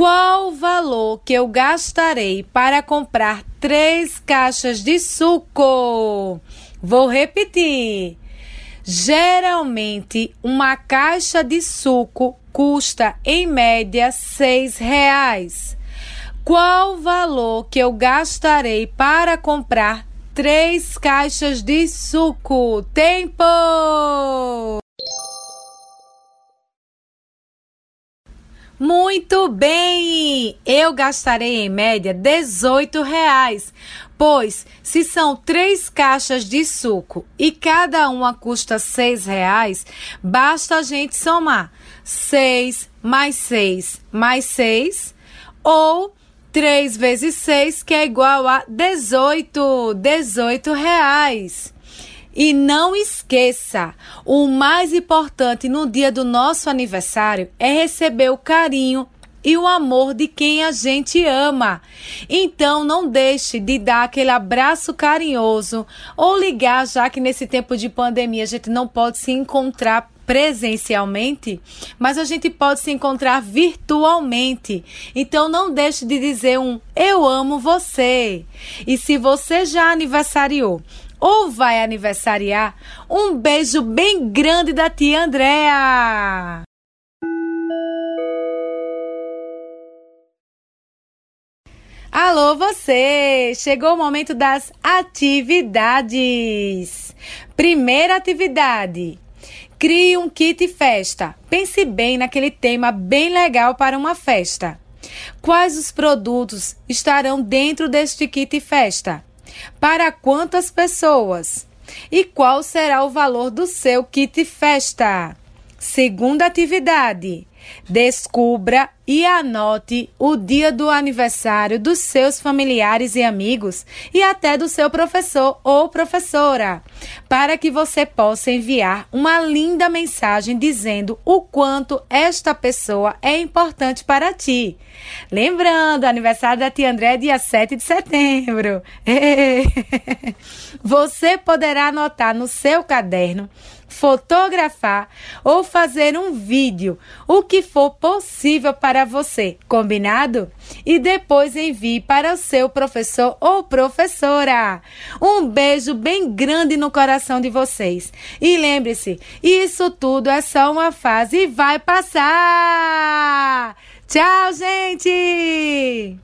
Speaker 7: Qual o valor que eu gastarei para comprar três caixas de suco? Vou repetir. Geralmente, uma caixa de suco custa em média seis reais. Qual o valor que eu gastarei para comprar três caixas de suco? Tempo! Muito bem! Eu gastarei em média 18 reais, pois se são três caixas de suco e cada uma custa seis reais, basta a gente somar seis mais seis mais seis ou 3 vezes 6, que é igual a 18, 18 reais. E não esqueça, o mais importante no dia do nosso aniversário é receber o carinho e o amor de quem a gente ama. Então não deixe de dar aquele abraço carinhoso ou ligar, já que nesse tempo de pandemia a gente não pode se encontrar presencialmente, mas a gente pode se encontrar virtualmente. Então não deixe de dizer um eu amo você. E se você já aniversariou ou vai aniversariar, um beijo bem grande da tia Andréa. Alô, você! Chegou o momento das atividades. Primeira atividade. Crie um kit festa. Pense bem naquele tema bem legal para uma festa. Quais os produtos estarão dentro deste kit festa? Para quantas pessoas? E qual será o valor do seu kit festa? Segunda atividade. Descubra e anote o dia do aniversário dos seus familiares e amigos e até do seu professor ou professora, para que você possa enviar uma linda mensagem dizendo o quanto esta pessoa é importante para ti. Lembrando, aniversário da tia André é dia 7 de setembro. Você poderá anotar no seu caderno fotografar ou fazer um vídeo, o que for possível para você, combinado? E depois envie para o seu professor ou professora. Um beijo bem grande no coração de vocês. E lembre-se, isso tudo é só uma fase e vai passar. Tchau, gente!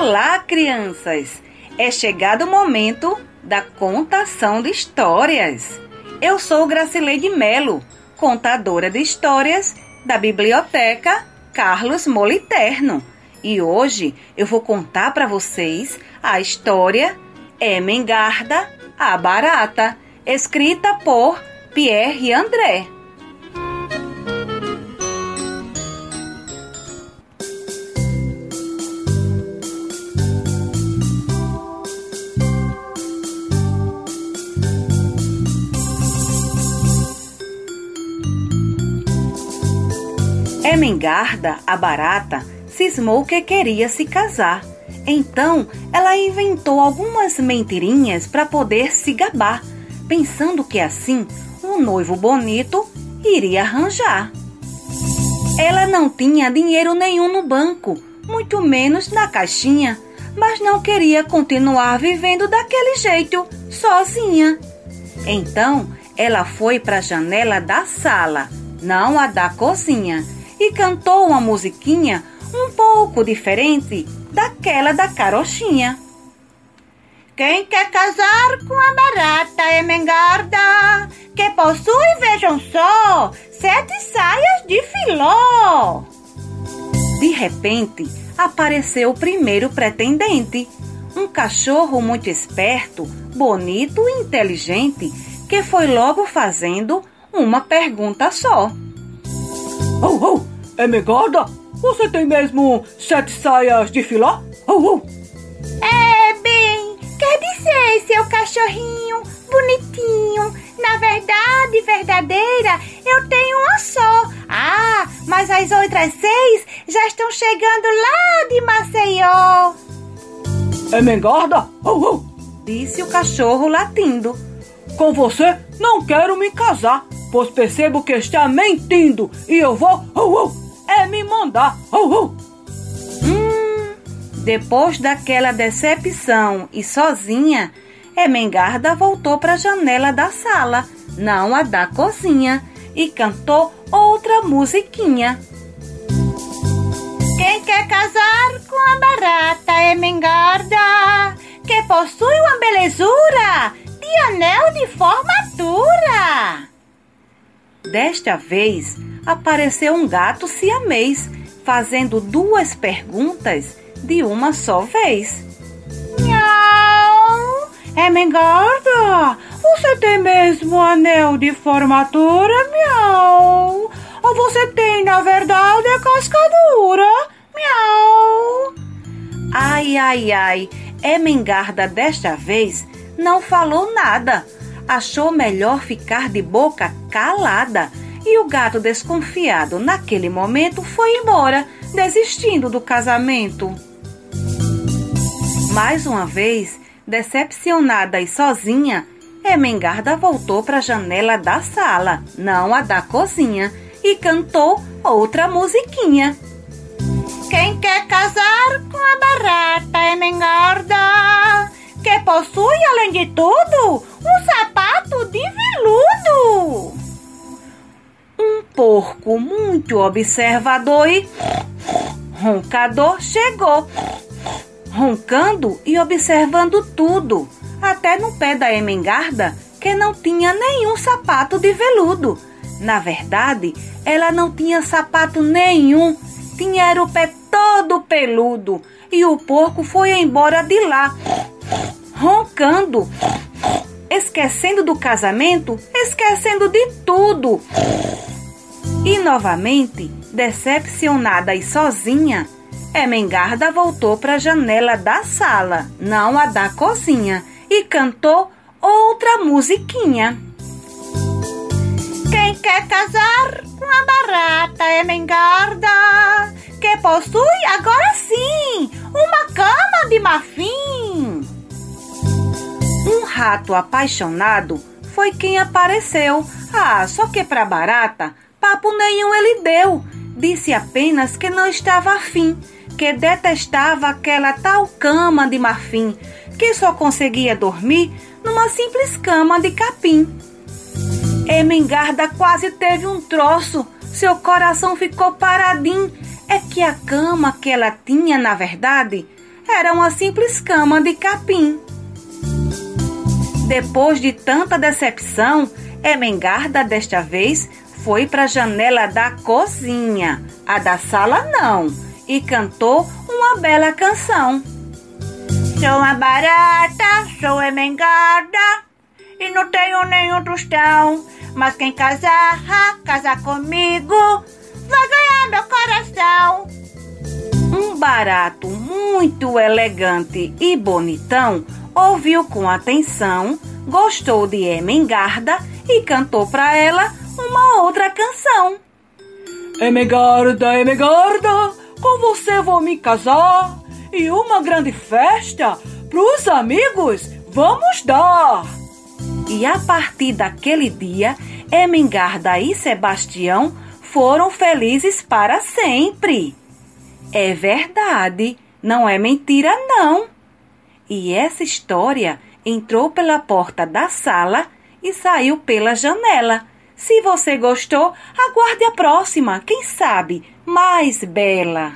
Speaker 8: Olá, crianças! É chegado o momento da contação de histórias. Eu sou Gracileide Melo, contadora de histórias da Biblioteca Carlos Moliterno. E hoje eu vou contar para vocês a história Emengarda a Barata, escrita por Pierre André. Emengarda, a barata, cismou que queria se casar. Então, ela inventou algumas mentirinhas para poder se gabar, pensando que assim um noivo bonito iria arranjar. Ela não tinha dinheiro nenhum no banco, muito menos na caixinha, mas não queria continuar vivendo daquele jeito, sozinha. Então, ela foi para a janela da sala, não a da cozinha e cantou uma musiquinha um pouco diferente daquela da carochinha. Quem quer casar com a barata é mengarda, que possui, vejam só, sete saias de filó. De repente, apareceu o primeiro pretendente, um cachorro muito esperto, bonito e inteligente, que foi logo fazendo uma pergunta só.
Speaker 9: Oh, oh, é megada? Você tem mesmo sete saias de filó? Oh, oh.
Speaker 3: É, bem, quer dizer, seu cachorrinho bonitinho. Na verdade, verdadeira, eu tenho uma só. Ah, mas as outras seis já estão chegando lá de Maceió.
Speaker 9: É? Oh, oh.
Speaker 8: Disse o cachorro latindo.
Speaker 9: Com você não quero me casar pois percebo que está mentindo e eu vou uh, uh, é me mandar. Uh,
Speaker 8: uh. Hum, depois daquela decepção e sozinha, Emengarda voltou para a janela da sala, não a da cozinha, e cantou outra musiquinha.
Speaker 3: Quem quer casar com a barata Emengarda, que possui uma belezura de anel de formatura.
Speaker 8: Desta vez, apareceu um gato siamês, fazendo duas perguntas de uma só vez.
Speaker 3: Miau! É Mengarda, você tem mesmo anel de formatura, miau? Ou você tem, na verdade, a cascadura, miau?
Speaker 8: Ai, ai, ai, Emengarda desta vez não falou nada achou melhor ficar de boca calada e o gato, desconfiado naquele momento, foi embora, desistindo do casamento. Mais uma vez, decepcionada e sozinha, Emengarda voltou para a janela da sala, não a da cozinha, e cantou outra musiquinha.
Speaker 3: Quem quer casar com a barata Emengarda, que possui, além de tudo, um sapato de veludo.
Speaker 8: Um porco muito observador e roncador chegou, roncando e observando tudo até no pé da Emengarda, que não tinha nenhum sapato de veludo. Na verdade, ela não tinha sapato nenhum, tinha o pé todo peludo e o porco foi embora de lá, roncando, esquecendo do casamento, esquecendo de tudo. E novamente, decepcionada e sozinha, Emengarda voltou para a janela da sala, não a da cozinha e cantou outra musiquinha.
Speaker 3: Quem quer casar com a barata é mengarda, que possui agora sim uma cama de marfim.
Speaker 8: Um rato apaixonado foi quem apareceu. Ah, só que para barata, papo nenhum ele deu. Disse apenas que não estava afim, que detestava aquela tal cama de marfim que só conseguia dormir numa simples cama de capim. Emengarda quase teve um troço, seu coração ficou paradinho. É que a cama que ela tinha, na verdade, era uma simples cama de capim. Depois de tanta decepção, Emengarda desta vez foi para a janela da cozinha, a da sala não, e cantou uma bela canção.
Speaker 3: Sou uma barata, sou emengarda e não tenho nenhum tostão. Mas quem casar, casar comigo, vai ganhar meu coração.
Speaker 8: Um barato muito elegante e bonitão ouviu com atenção, gostou de Emengarda e cantou para ela uma outra canção.
Speaker 9: Emengarda, Emengarda, com você vou me casar e uma grande festa pros amigos vamos dar.
Speaker 8: E a partir daquele dia, Emengarda e Sebastião foram felizes para sempre. É verdade, não é mentira, não. E essa história entrou pela porta da sala e saiu pela janela. Se você gostou, aguarde a próxima, quem sabe, mais bela.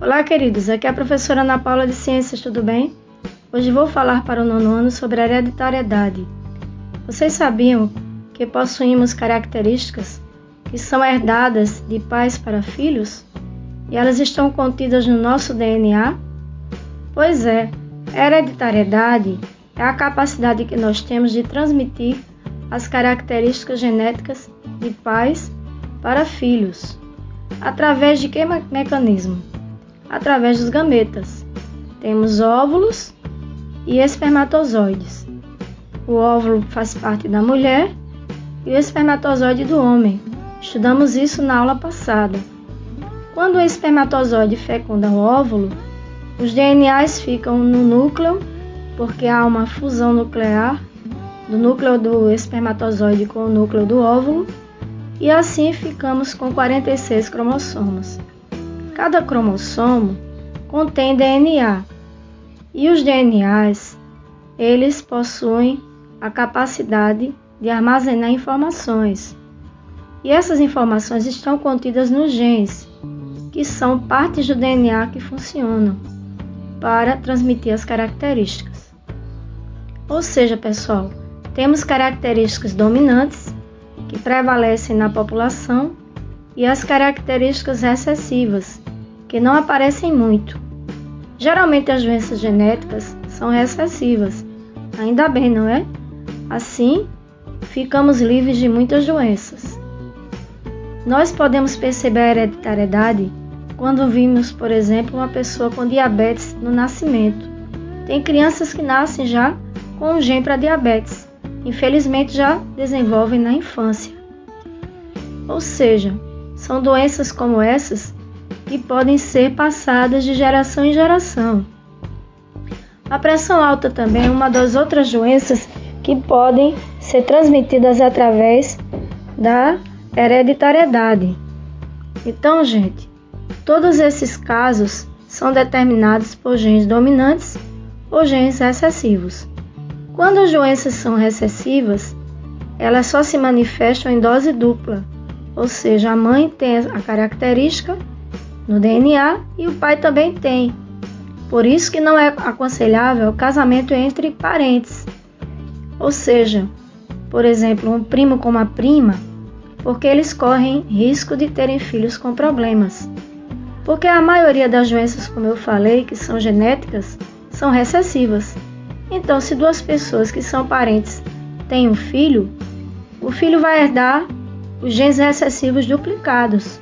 Speaker 10: Olá, queridos. Aqui é a professora Ana Paula de Ciências, tudo bem? Hoje vou falar para o nono ano sobre a hereditariedade. Vocês sabiam que possuímos características que são herdadas de pais para filhos? E elas estão contidas no nosso DNA? Pois é, hereditariedade é a capacidade que nós temos de transmitir as características genéticas de pais para filhos. Através de que mecanismo? através dos gametas. Temos óvulos e espermatozoides. O óvulo faz parte da mulher e o espermatozoide do homem. Estudamos isso na aula passada. Quando o espermatozoide fecunda o óvulo, os DNAs ficam no núcleo, porque há uma fusão nuclear do núcleo do espermatozoide com o núcleo do óvulo, e assim ficamos com 46 cromossomos. Cada cromossomo contém DNA e os DNAs eles possuem a capacidade de armazenar informações. E essas informações estão contidas nos genes, que são partes do DNA que funcionam para transmitir as características. Ou seja, pessoal, temos características dominantes que prevalecem na população e as características recessivas, que não aparecem muito. Geralmente as doenças genéticas são recessivas, ainda bem, não é? Assim, ficamos livres de muitas doenças. Nós podemos perceber a hereditariedade quando vimos, por exemplo, uma pessoa com diabetes no nascimento. Tem crianças que nascem já com um gene para diabetes. Infelizmente já desenvolvem na infância. Ou seja, são doenças como essas que podem ser passadas de geração em geração. A pressão alta também é uma das outras doenças que podem ser transmitidas através da hereditariedade. Então, gente, todos esses casos são determinados por genes dominantes ou genes recessivos. Quando as doenças são recessivas, elas só se manifestam em dose dupla, ou seja, a mãe tem a característica no DNA e o pai também tem. Por isso que não é aconselhável o casamento entre parentes. Ou seja, por exemplo, um primo com uma prima porque eles correm risco de terem filhos com problemas. Porque a maioria das doenças, como eu falei, que são genéticas, são recessivas. Então, se duas pessoas que são parentes têm um filho, o filho vai herdar os genes recessivos duplicados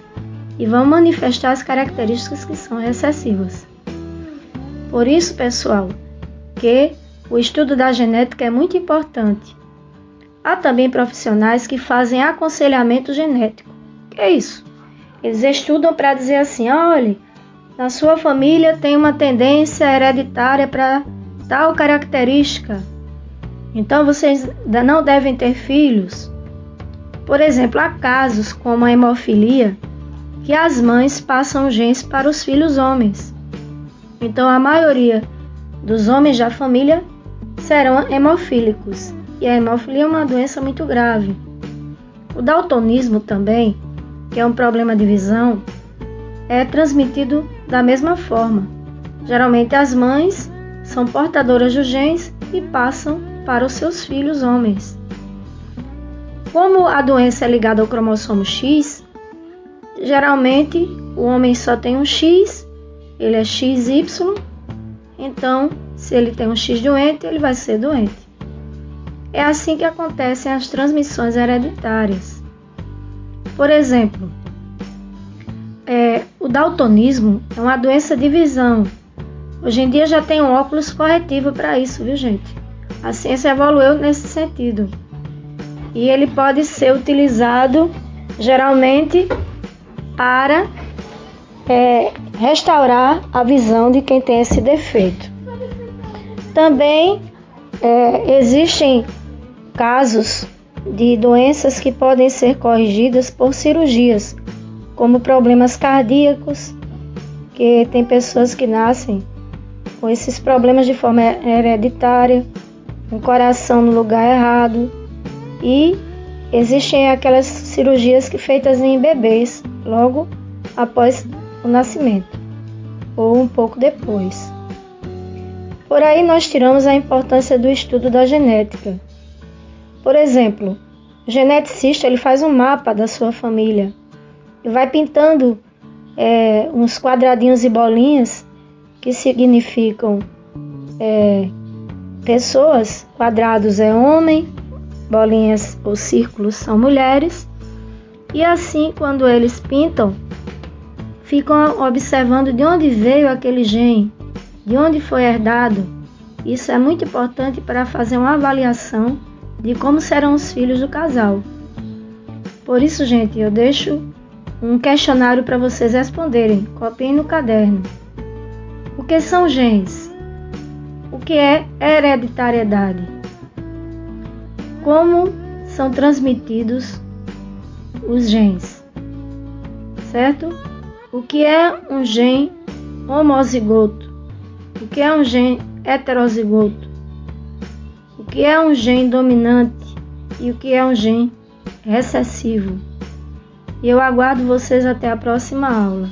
Speaker 10: e vão manifestar as características que são recessivas. Por isso, pessoal, que o estudo da genética é muito importante Há também profissionais que fazem aconselhamento genético. Que é isso? Eles estudam para dizer assim: olhe, na sua família tem uma tendência hereditária para tal característica. Então vocês não devem ter filhos. Por exemplo, há casos como a hemofilia que as mães passam genes para os filhos homens. Então a maioria dos homens da família serão hemofílicos e a hemofilia é uma doença muito grave. O daltonismo também, que é um problema de visão, é transmitido da mesma forma. Geralmente as mães são portadoras de genes e passam para os seus filhos homens. Como a doença é ligada ao cromossomo X, geralmente o homem só tem um X, ele é XY, então se ele tem um X doente, ele vai ser doente. É assim que acontecem as transmissões hereditárias. Por exemplo, é, o daltonismo é uma doença de visão. Hoje em dia já tem um óculos corretivo para isso, viu gente? A ciência evoluiu nesse sentido. E ele pode ser utilizado geralmente para é, restaurar a visão de quem tem esse defeito. Também é, existem casos de doenças que podem ser corrigidas por cirurgias, como problemas cardíacos, que tem pessoas que nascem com esses problemas de forma hereditária, um coração no lugar errado e existem aquelas cirurgias que feitas em bebês logo após o nascimento ou um pouco depois. Por aí nós tiramos a importância do estudo da genética. Por exemplo, o geneticista ele faz um mapa da sua família e vai pintando é, uns quadradinhos e bolinhas que significam é, pessoas, quadrados é homem, bolinhas ou círculos são mulheres, e assim quando eles pintam, ficam observando de onde veio aquele gene, de onde foi herdado. Isso é muito importante para fazer uma avaliação de como serão os filhos do casal. Por isso, gente, eu deixo um questionário para vocês responderem. Copiem no caderno. O que são genes? O que é hereditariedade? Como são transmitidos os genes? Certo? O que é um gene homozigoto? O que é um gene heterozigoto? que é um gene dominante e o que é um gene recessivo. E eu aguardo vocês até a próxima aula.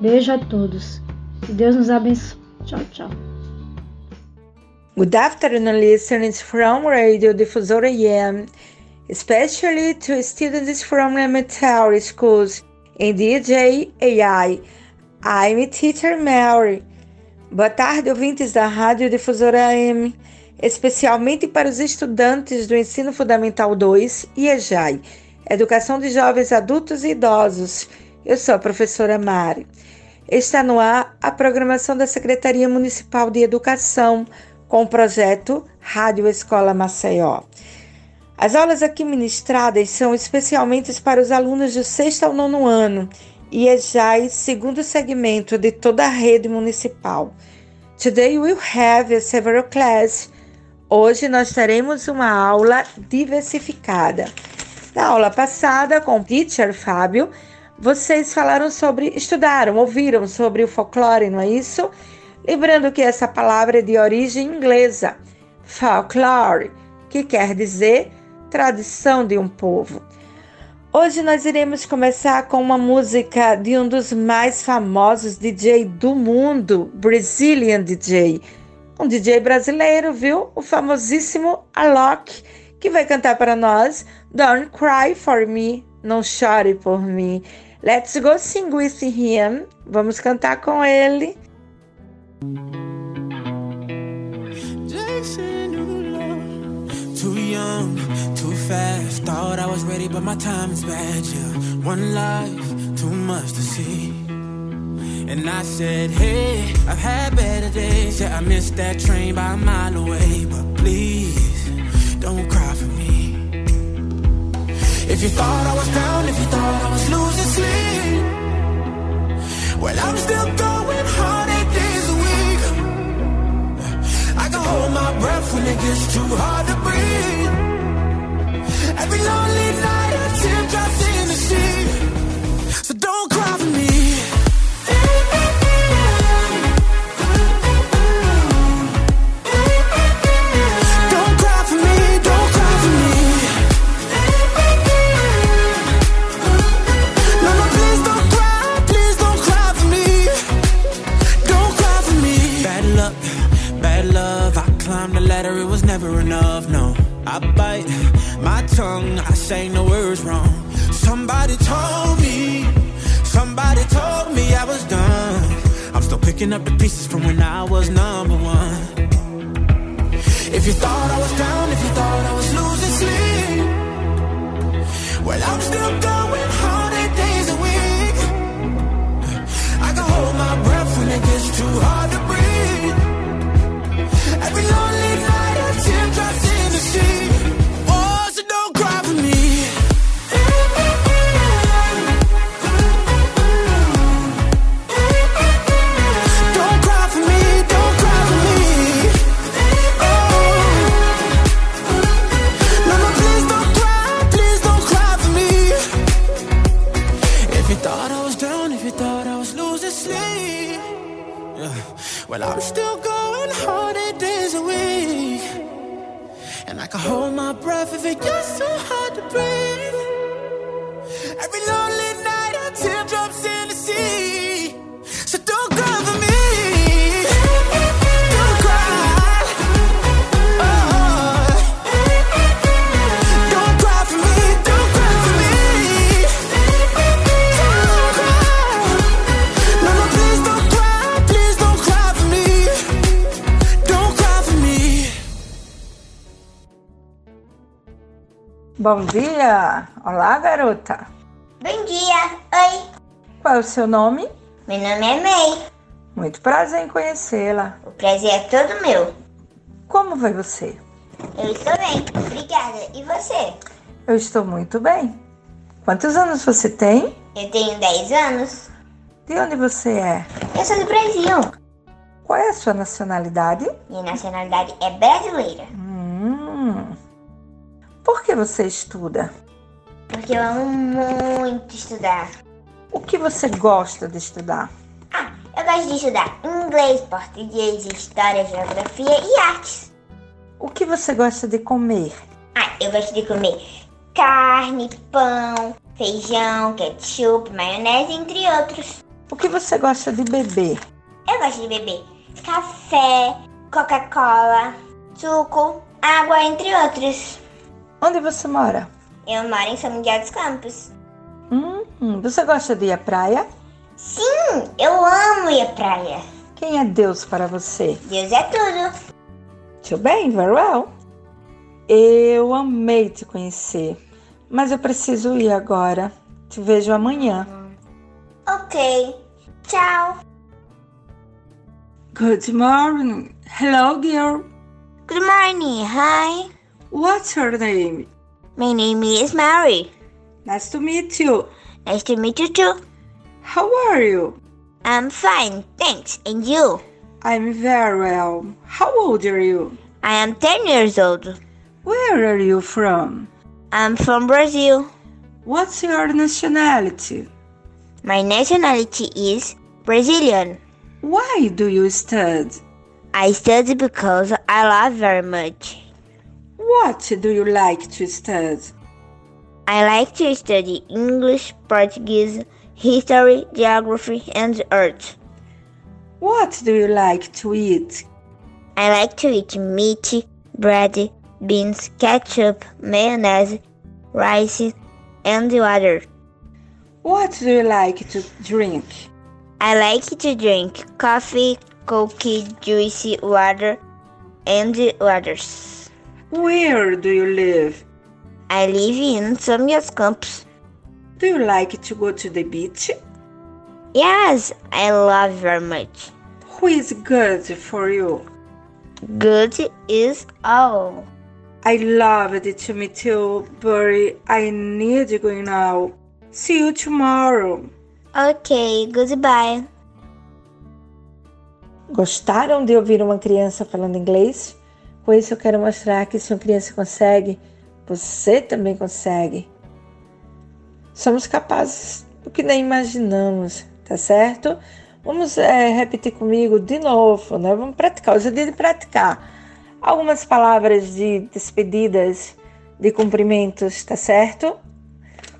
Speaker 10: Beijo a todos. Que Deus nos abençoe. Tchau, tchau.
Speaker 11: Good afternoon, listeners from Radio Difusora EM, especially to students from elementary schools in DJ AI. I'm Teacher Mary. Boa tarde, ouvintes da Rádio Difusora AM especialmente para os estudantes do Ensino Fundamental 2 e EJAI, Educação de Jovens Adultos e Idosos, Eu sou a professora Mari. Está no ar a programação da Secretaria Municipal de Educação com o projeto Rádio Escola Maceió. As aulas aqui ministradas são especialmente para os alunos do sexto ao nono ano e é segundo segmento de toda a rede municipal. Today we'll have several class. Hoje nós teremos uma aula diversificada. Na aula passada, com o teacher Fábio, vocês falaram sobre, estudaram, ouviram sobre o folclore, não é isso? Lembrando que essa palavra é de origem inglesa, folklore, que quer dizer tradição de um povo. Hoje nós iremos começar com uma música de um dos mais famosos DJ do mundo, Brazilian DJ. Um DJ brasileiro, viu? O famosíssimo Alok, que vai cantar para nós Don't Cry For Me, Não Chore Por Mim. Let's go sing with him. Vamos cantar com ele.
Speaker 12: Too fast. Thought I was ready, but my time is bad. Yeah, one life, too much to see. And I said, Hey, I've had better days. Yeah, I missed that train by a mile away. But please, don't cry for me. If you thought I was down, if you thought I was losing sleep, well, I'm still going hard eight days a week. I can hold my breath when it gets too hard to breathe. Every lonely night, a tear drops in the sea. So don't cry for me. Don't cry for me, don't cry for me. No, no, please don't cry, please don't cry for me. Don't cry for me. Bad luck, bad love. I climbed the ladder, it was never enough. No, I bite my tongue, I say no words wrong. Somebody told me, somebody told me I was done. I'm still picking up the pieces from when I was number one. If you thought I was down, if you thought I was losing sleep, well, I'm still going eight days a week. I can hold my breath when it gets too hard to
Speaker 11: garota!
Speaker 13: Bom dia, oi.
Speaker 11: Qual é o seu nome?
Speaker 13: Meu nome é May.
Speaker 11: Muito prazer em conhecê-la.
Speaker 13: O prazer é todo meu.
Speaker 11: Como vai você?
Speaker 13: Eu estou bem, obrigada. E você?
Speaker 11: Eu estou muito bem. Quantos anos você tem?
Speaker 13: Eu tenho 10 anos.
Speaker 11: De onde você é?
Speaker 13: Eu sou do Brasil.
Speaker 11: Qual é a sua nacionalidade?
Speaker 13: Minha nacionalidade é brasileira.
Speaker 11: Hum. Por que você estuda?
Speaker 13: Porque eu amo muito estudar.
Speaker 11: O que você gosta de estudar?
Speaker 13: Ah, eu gosto de estudar inglês, português, história, geografia e artes.
Speaker 11: O que você gosta de comer?
Speaker 13: Ah, eu gosto de comer carne, pão, feijão, ketchup, maionese, entre outros.
Speaker 11: O que você gosta de beber?
Speaker 13: Eu gosto de beber café, Coca-Cola, suco, água, entre outros.
Speaker 11: Onde você mora?
Speaker 13: Eu moro em São Miguel dos Campos.
Speaker 11: Hum, você gosta de ir à praia?
Speaker 13: Sim, eu amo ir à praia.
Speaker 11: Quem é Deus para você?
Speaker 13: Deus é tudo.
Speaker 11: Tudo bem, very well. Eu amei te conhecer, mas eu preciso ir agora. Te vejo amanhã.
Speaker 13: Ok. Tchau.
Speaker 11: Good morning. Hello, girl.
Speaker 13: Good morning. Hi.
Speaker 11: What's your name?
Speaker 13: My name is Mary.
Speaker 11: Nice to meet you.
Speaker 13: Nice to meet you too.
Speaker 11: How are you?
Speaker 13: I'm fine, thanks. And you?
Speaker 11: I'm very well. How old are you?
Speaker 13: I am 10 years old.
Speaker 11: Where are you from?
Speaker 13: I'm from Brazil.
Speaker 11: What's your nationality?
Speaker 13: My nationality is Brazilian.
Speaker 11: Why do you study?
Speaker 13: I study because I love very much.
Speaker 11: What do you like to study?
Speaker 13: I like to study English, Portuguese, history, geography, and art.
Speaker 11: What do you like to eat?
Speaker 13: I like to eat meat, bread, beans, ketchup, mayonnaise, rice, and water.
Speaker 11: What do you like to drink?
Speaker 13: I like to drink coffee, coke, juice, water, and waters.
Speaker 11: Where do you live?
Speaker 13: I live in São Miguel Campos.
Speaker 11: Do you like to go to the beach?
Speaker 13: Yes, I love very much.
Speaker 11: Who is good for you?
Speaker 13: Good is all.
Speaker 11: I loved to meet you, but I need to go now. See you tomorrow.
Speaker 13: Ok, goodbye.
Speaker 11: Gostaram de ouvir uma criança falando inglês? Com isso eu quero mostrar que se uma criança consegue, você também consegue. Somos capazes do que nem imaginamos, tá certo? Vamos é, repetir comigo de novo, né? Vamos praticar. Hoje é dia de praticar. Algumas palavras de despedidas, de cumprimentos, tá certo?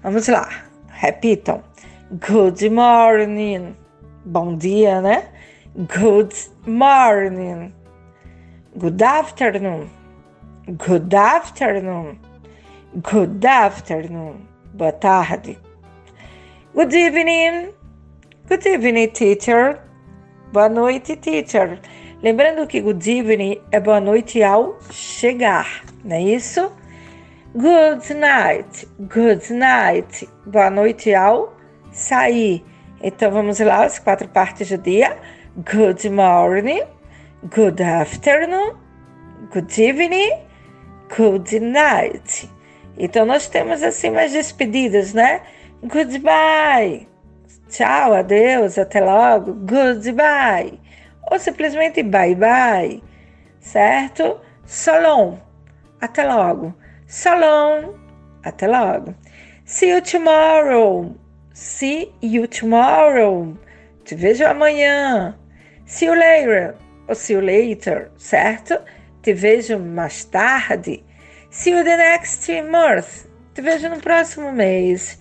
Speaker 11: Vamos lá. Repitam. Good morning. Bom dia, né? Good morning. Good afternoon. Good afternoon. Good afternoon. Boa tarde. Good evening. Good evening, teacher. Boa noite, teacher. Lembrando que good evening é boa noite ao chegar, não é isso? Good night. Good night. Boa noite ao sair. Então vamos lá, as quatro partes do dia. Good morning. Good afternoon. Good evening. Good night. Então nós temos assim mais despedidas, né? Goodbye. Tchau, adeus, até logo. Goodbye. Ou simplesmente bye bye. Certo? Salom. Até logo. Salom. Até logo. See you tomorrow. See you tomorrow. Te vejo amanhã. See you later. See you later, certo? Te vejo mais tarde. See you the next month. Te vejo no próximo mês.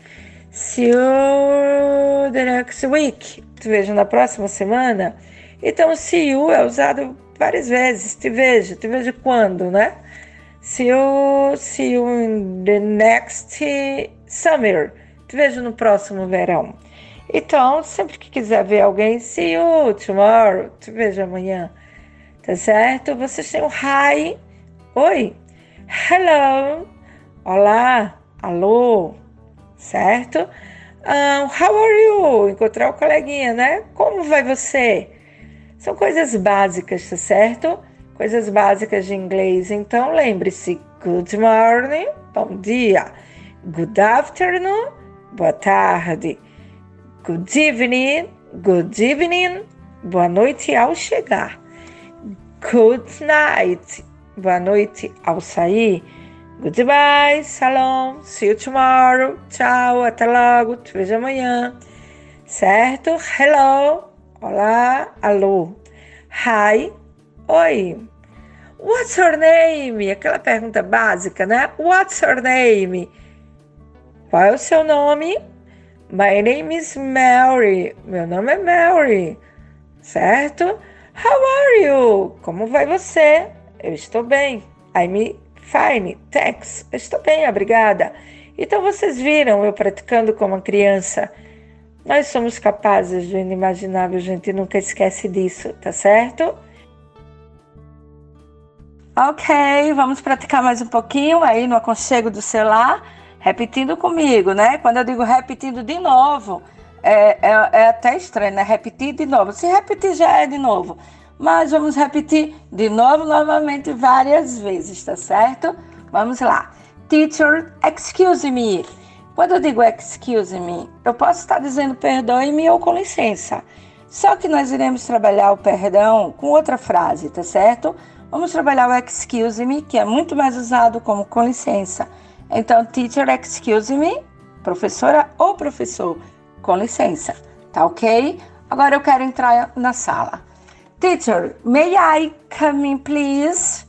Speaker 11: See you the next week. Te vejo na próxima semana. Então, see you é usado várias vezes. Te vejo. Te vejo quando, né? See you, see you in the next summer. Te vejo no próximo verão. Então, sempre que quiser ver alguém, see you tomorrow. Te vejo amanhã. Tá certo? Vocês têm o hi. Oi. Hello. Olá. Alô. Certo? Um, how are you? Encontrar o coleguinha, né? Como vai você? São coisas básicas, tá certo? Coisas básicas de inglês. Então, lembre-se: good morning, bom dia. Good afternoon, boa tarde. Good evening, good evening, boa noite ao chegar. Good night, boa noite ao sair. Goodbye, salom, see you tomorrow. Tchau, até logo, te vejo amanhã. Certo? Hello, olá, alô. Hi, oi. What's your name? Aquela pergunta básica, né? What's your name? Qual é o seu nome? My name is Mary. Meu nome é Mary. Certo? How are you? Como vai você? Eu estou bem. I'm fine. Thanks. Eu estou bem, obrigada. Então vocês viram eu praticando como criança. Nós somos capazes do inimaginável, gente nunca esquece disso, tá certo? Ok, vamos praticar mais um pouquinho aí no aconchego do celular, repetindo comigo, né? Quando eu digo repetindo de novo, é, é, é até estranho, né? Repetir de novo. Se repetir já é de novo. Mas vamos repetir de novo, novamente, várias vezes, tá certo? Vamos lá. Teacher, excuse me. Quando eu digo excuse me, eu posso estar dizendo perdoe-me ou com licença. Só que nós iremos trabalhar o perdão com outra frase, tá certo? Vamos trabalhar o excuse me, que é muito mais usado como com licença. Então, teacher, excuse me, professora ou professor, com licença, tá ok? Agora eu quero entrar na sala. Teacher, may I come in, please?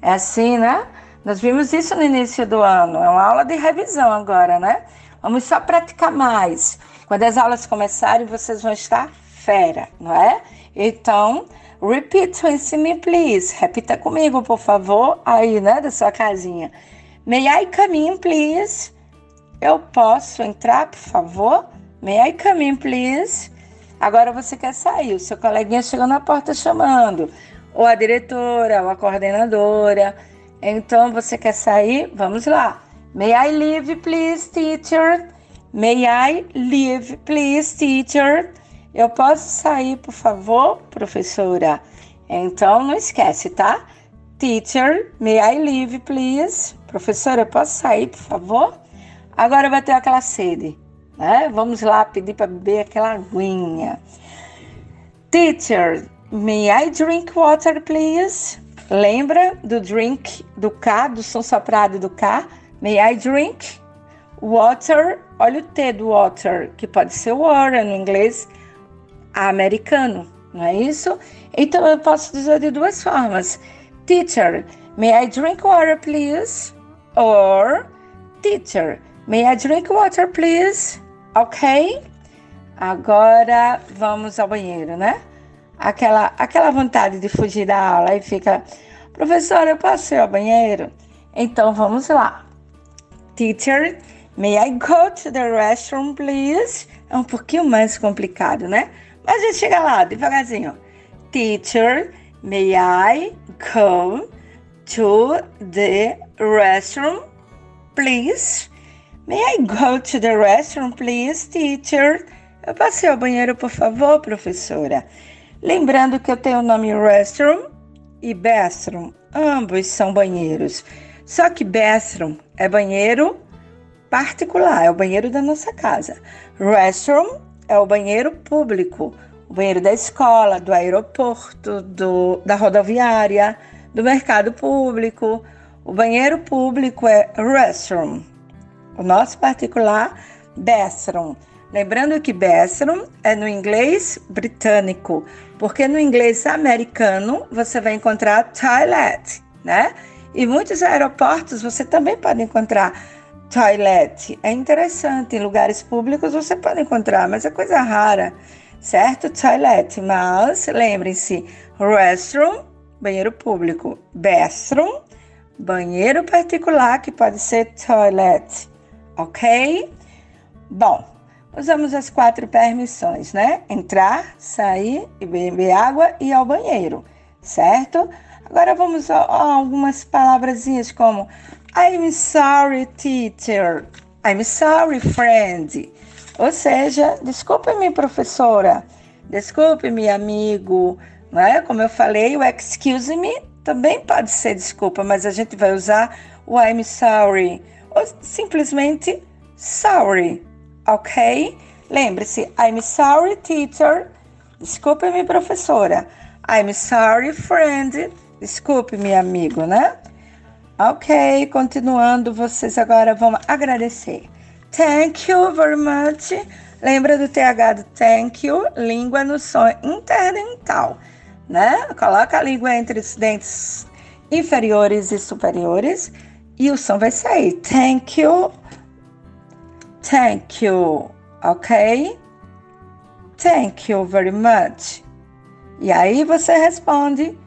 Speaker 11: É assim, né? Nós vimos isso no início do ano. É uma aula de revisão agora, né? Vamos só praticar mais. Quando as aulas começarem, vocês vão estar fera, não é? Então, repeat with me, please. Repita comigo, por favor, aí, né, da sua casinha. May I come in, please? Eu posso entrar, por favor? May I come in, please? Agora você quer sair, o seu coleguinha chegou na porta chamando, ou a diretora, ou a coordenadora. Então você quer sair? Vamos lá. May I leave, please, teacher? May I leave, please, teacher? Eu posso sair, por favor, professora? Então não esquece, tá? Teacher, may I leave, please? Professora, posso sair, por favor? Agora bateu aquela sede, né? Vamos lá pedir para beber aquela aguinha. Teacher, may I drink water, please? Lembra do drink do K, do som soprado do K? May I drink water? Olha o T do water, que pode ser water no inglês americano, não é isso? Então eu posso dizer de duas formas. Teacher, may I drink water, please? Or, teacher, may I drink water, please? Ok? Agora vamos ao banheiro, né? Aquela, aquela vontade de fugir da aula e fica, professora, eu posso ir ao banheiro? Então vamos lá. Teacher, may I go to the restroom, please? É um pouquinho mais complicado, né? Mas a gente chega lá, devagarzinho. Teacher, may I go to the restroom, please? May I go to the restroom, please, teacher? Eu passei ao banheiro, por favor, professora. Lembrando que eu tenho o nome restroom e bathroom. Ambos são banheiros. Só que bathroom é banheiro particular, é o banheiro da nossa casa. Restroom é o banheiro público, o banheiro da escola, do aeroporto, do, da rodoviária, do mercado público. O banheiro público é restroom. O nosso particular, bathroom. Lembrando que bathroom é no inglês britânico, porque no inglês americano você vai encontrar toilet, né? E muitos aeroportos você também pode encontrar toilet. É interessante, em lugares públicos você pode encontrar, mas é coisa rara, certo? Toilet. Mas lembrem-se: restroom, banheiro público, bathroom, banheiro particular, que pode ser toilet, ok? Bom, usamos as quatro permissões, né? Entrar, sair beber água e ir ao banheiro, certo? Agora vamos a, a algumas palavrazinhas como I'm sorry, teacher. I'm sorry, friend. Ou seja, desculpe-me, professora. Desculpe-me, amigo. Não é? Como eu falei, o excuse me também pode ser desculpa, mas a gente vai usar o I'm sorry ou simplesmente sorry, ok? Lembre-se, I'm sorry, teacher. Desculpe-me, professora. I'm sorry, friend. Desculpe-me, amigo, né? Ok, continuando, vocês agora vão agradecer. Thank you very much. Lembra do TH do thank you? Língua no som interdental, né? Coloca a língua entre os dentes inferiores e superiores e o som vai sair. Thank you. Thank you. Ok? Thank you very much. E aí você responde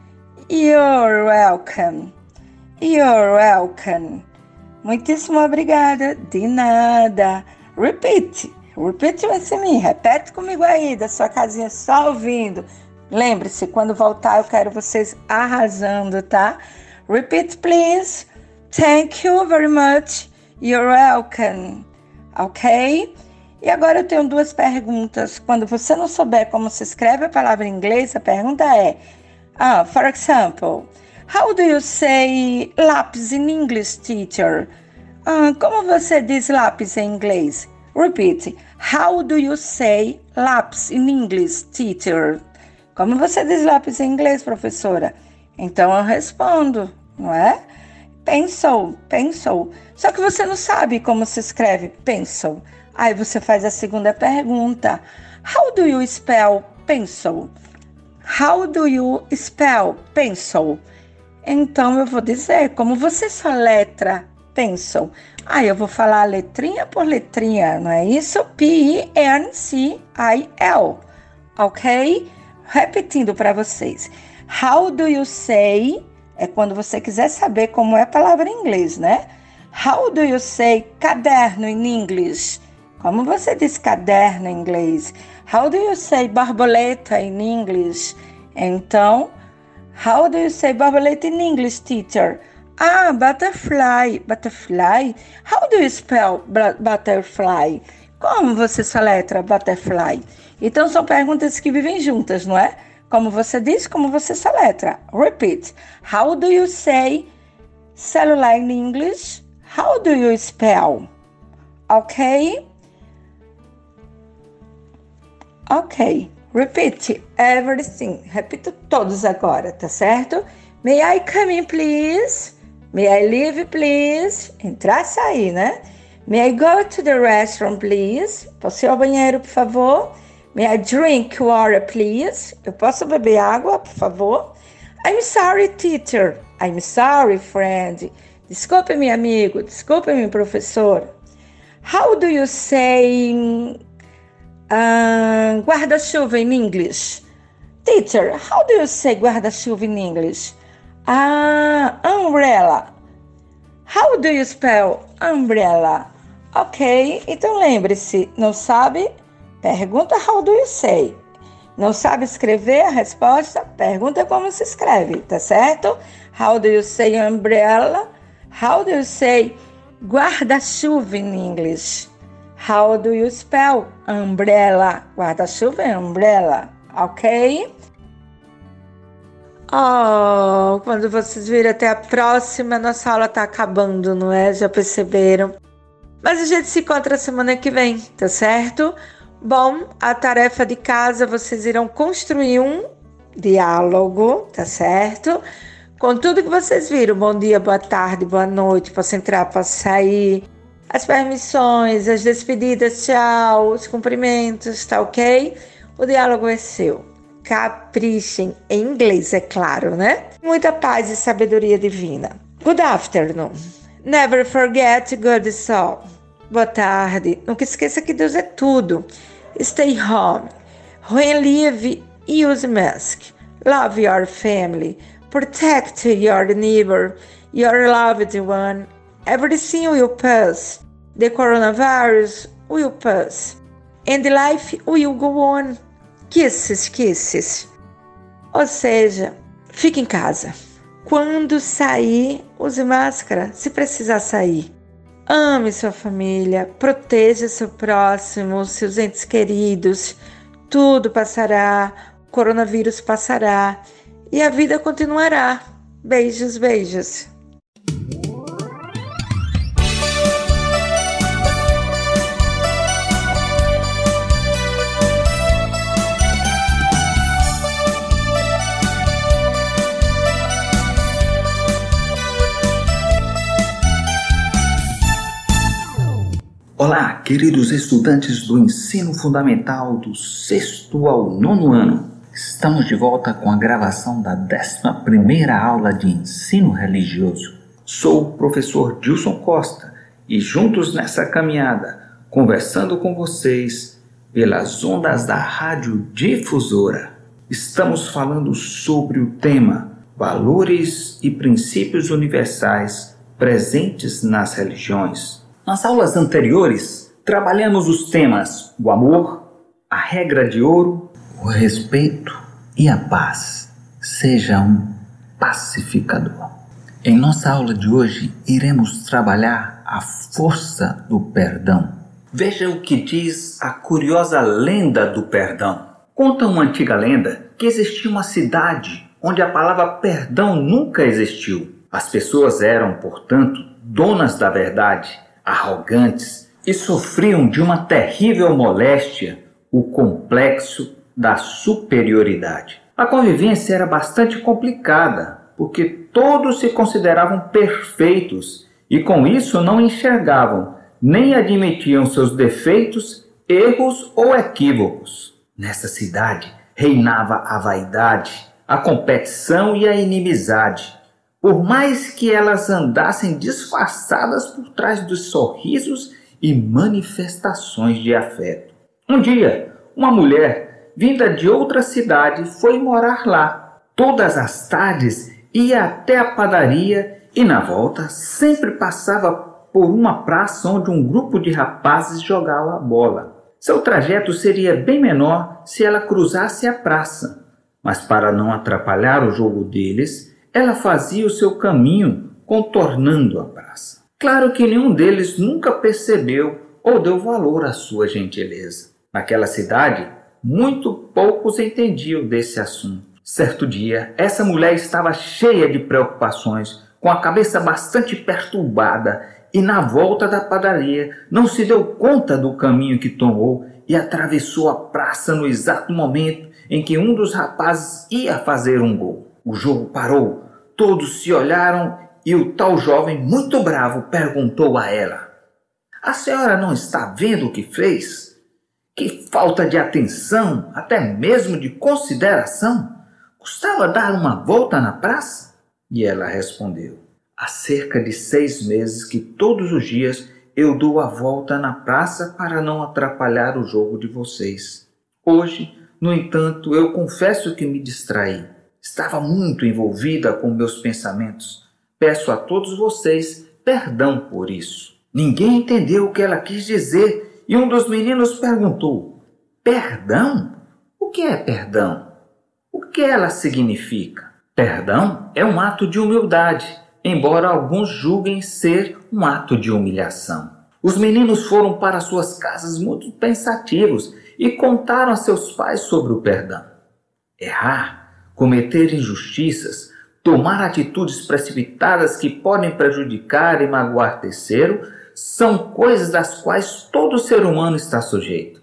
Speaker 11: You're welcome. You're welcome. Muitíssimo obrigada. De nada. Repeat. Repeat with me. Repete comigo aí, da sua casinha, só ouvindo. Lembre-se, quando voltar, eu quero vocês arrasando, tá? Repeat, please. Thank you very much. You're welcome. Ok? E agora eu tenho duas perguntas. Quando você não souber como se escreve a palavra em inglês, a pergunta é: ah, for example, how do you say lápis in English, teacher? Ah, como você diz lápis em inglês? Repeat. How do you say lápis in English, teacher? Como você diz lápis em inglês, professora? Então eu respondo, não é? Pencil, pencil. Só que você não sabe como se escreve pencil. Aí você faz a segunda pergunta. How do you spell pencil? How do you spell pencil? Então eu vou dizer como você soletra pencil. Aí eu vou falar letrinha por letrinha, não é isso? P-E-N-C-I-L. Ok? Repetindo para vocês. How do you say? É quando você quiser saber como é a palavra em inglês, né? How do you say caderno in English? Como você diz caderno em inglês? How do you say borboleta in English? Então, how do you say borboleta in English, teacher? Ah, butterfly, butterfly. How do you spell butterfly? Como você soletra butterfly? Então são perguntas que vivem juntas, não é? Como você diz, como você soletra. Repeat. How do you say celular in English? How do you spell? Okay? Ok. Repeat everything. Repito todos agora, tá certo? May I come in, please? May I leave, please? Entrar sair, né? May I go to the restroom, please? Posso ir ao banheiro, por favor? May I drink water, please? Eu posso beber água, por favor? I'm sorry, teacher. I'm sorry, friend. Desculpe, meu amigo. Desculpe, meu professor. How do you say Uh, guarda-chuva in English. Teacher, how do you say guarda-chuva in English? Ah, umbrella. How do you spell umbrella? Ok, então lembre-se, não sabe? Pergunta how do you say. Não sabe escrever a resposta? Pergunta como se escreve, tá certo? How do you say umbrella? How do you say guarda-chuva in English? How do you spell umbrella? Guarda-chuva é umbrella, ok? Oh, quando vocês virem até a próxima, nossa aula tá acabando, não é? Já perceberam? Mas a gente se encontra semana que vem, tá certo? Bom, a tarefa de casa vocês irão construir um diálogo, tá certo? Com tudo que vocês viram, bom dia, boa tarde, boa noite, posso entrar, posso sair, as permissões, as despedidas, tchau, os cumprimentos, tá ok? O diálogo é seu. Caprichem em inglês, é claro, né? Muita paz e sabedoria divina. Good afternoon. Never forget good soul. Boa tarde. Nunca esqueça que Deus é tudo. Stay home. Leave, use mask. Love your family. Protect your neighbor, your loved one, Everything will pass. The coronavirus will pass. And life will go on. Kisses, kisses. Ou seja, fique em casa. Quando sair, use máscara, se precisar sair. Ame sua família, proteja seu próximo, seus entes queridos. Tudo passará, o coronavírus passará e a vida continuará. Beijos, beijos.
Speaker 14: Olá, queridos estudantes do ensino fundamental do sexto ao nono ano. Estamos de volta com a gravação da 11 aula de ensino religioso. Sou o professor Dilson Costa e juntos nessa caminhada, conversando com vocês pelas ondas da Rádio Difusora, estamos falando sobre o tema Valores e Princípios Universais presentes nas religiões. Nas aulas anteriores, trabalhamos os temas o amor, a regra de ouro, o respeito e a paz. Seja um pacificador. Em nossa aula de hoje, iremos trabalhar a força do perdão. Veja o que diz a curiosa lenda do perdão. Conta uma antiga lenda que existia uma cidade onde a palavra perdão nunca existiu. As pessoas eram, portanto, donas da verdade, arrogantes e sofriam de uma terrível moléstia, o complexo da superioridade. A convivência era bastante complicada, porque todos se consideravam perfeitos e com isso não enxergavam nem admitiam seus defeitos, erros ou equívocos. Nessa cidade reinava a vaidade, a competição e a inimizade. Por mais que elas andassem disfarçadas por trás dos sorrisos e manifestações de afeto. Um dia, uma mulher vinda de outra cidade foi morar lá. Todas as tardes ia até a padaria e na volta sempre passava por uma praça onde um grupo de rapazes jogava bola. Seu trajeto seria bem menor se ela cruzasse a praça, mas para não atrapalhar o jogo deles, ela fazia o seu caminho contornando a praça. Claro que nenhum deles nunca percebeu ou deu valor à sua gentileza. Naquela cidade, muito poucos entendiam desse assunto. Certo dia, essa mulher estava cheia de preocupações, com a cabeça bastante perturbada, e na volta da padaria não se deu conta do caminho que tomou e atravessou a praça no exato momento em que um dos rapazes ia fazer um gol. O jogo parou, todos se olharam e o tal jovem, muito bravo, perguntou a ela: A senhora não está vendo o que fez? Que falta de atenção, até mesmo de consideração! Custava dar uma volta na praça? E ela respondeu: Há cerca de seis meses que todos os dias eu dou a volta na praça para não atrapalhar o jogo de vocês. Hoje, no entanto, eu confesso que me distraí. Estava muito envolvida com meus pensamentos. Peço a todos vocês perdão por isso. Ninguém entendeu o que ela quis dizer e um dos meninos perguntou: Perdão? O que é perdão? O que ela significa? Perdão é um ato de humildade, embora alguns julguem ser um ato de humilhação. Os meninos foram para suas casas muito pensativos e contaram a seus pais sobre o perdão. Errar, cometer injustiças, tomar atitudes precipitadas que podem prejudicar e magoar terceiro são coisas das quais todo ser humano está sujeito.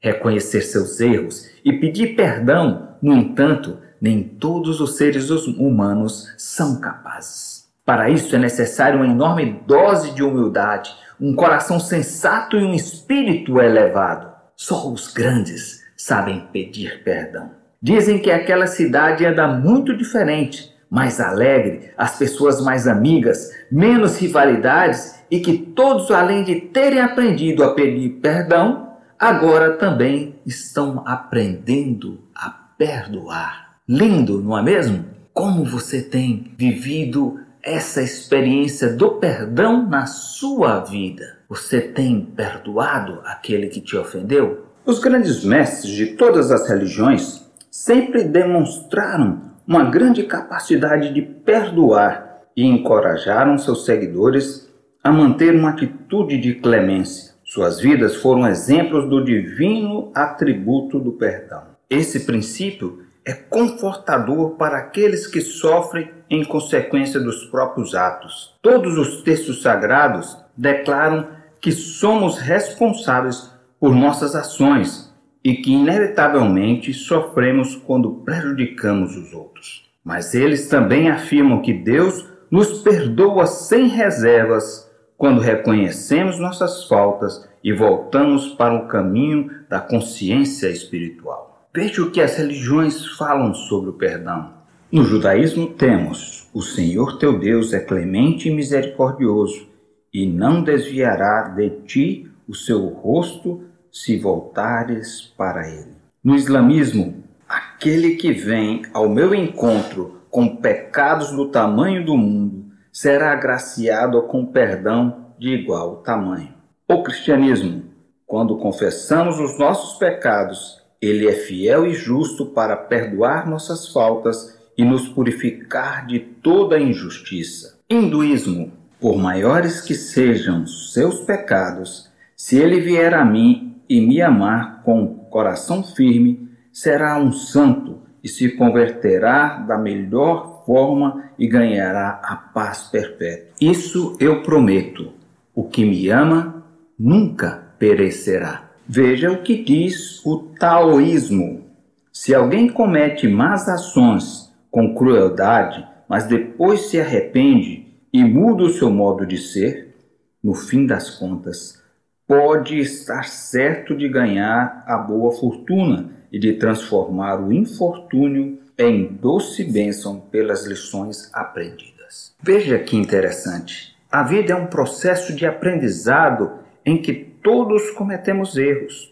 Speaker 14: Reconhecer seus erros e pedir perdão, no entanto, nem todos os seres humanos são capazes. Para isso é necessário uma enorme dose de humildade, um coração sensato e um espírito elevado. Só os grandes sabem pedir perdão. Dizem que aquela cidade anda muito diferente, mais alegre, as pessoas mais amigas, menos rivalidades e que todos, além de terem aprendido a pedir perdão, agora também estão aprendendo a perdoar. Lindo, não é mesmo? Como você tem vivido essa experiência do perdão na sua vida? Você tem perdoado aquele que te ofendeu? Os grandes mestres de todas as religiões sempre demonstraram uma grande capacidade de perdoar e encorajaram seus seguidores a manter uma atitude de clemência. Suas vidas foram exemplos do divino atributo do perdão. Esse princípio é confortador para aqueles que sofrem em consequência dos próprios atos. Todos os textos sagrados declaram que somos responsáveis por nossas ações e que inevitavelmente sofremos quando prejudicamos os outros. Mas eles também afirmam que Deus nos perdoa sem reservas quando reconhecemos nossas faltas e voltamos para o caminho da consciência espiritual. Veja o que as religiões falam sobre o perdão. No judaísmo temos: o Senhor teu Deus é clemente e misericordioso, e não desviará de ti o seu rosto se voltares para ele. No islamismo, aquele que vem ao meu encontro com pecados do tamanho do mundo será agraciado com perdão de igual tamanho. O cristianismo, quando confessamos os nossos pecados ele é fiel e justo para perdoar nossas faltas e nos purificar de toda injustiça. Hinduísmo, por maiores que sejam seus pecados, Se ele vier a mim e me amar com coração firme, será um santo e se converterá da melhor forma e ganhará a paz perpétua. Isso eu prometo. O que me ama nunca perecerá. Veja o que diz o taoísmo. Se alguém comete más ações com crueldade, mas depois se arrepende e muda o seu modo de ser, no fim das contas, pode estar certo de ganhar a boa fortuna e de transformar o infortúnio em doce bênção pelas lições aprendidas. Veja que interessante. A vida é um processo de aprendizado em que todos cometemos erros.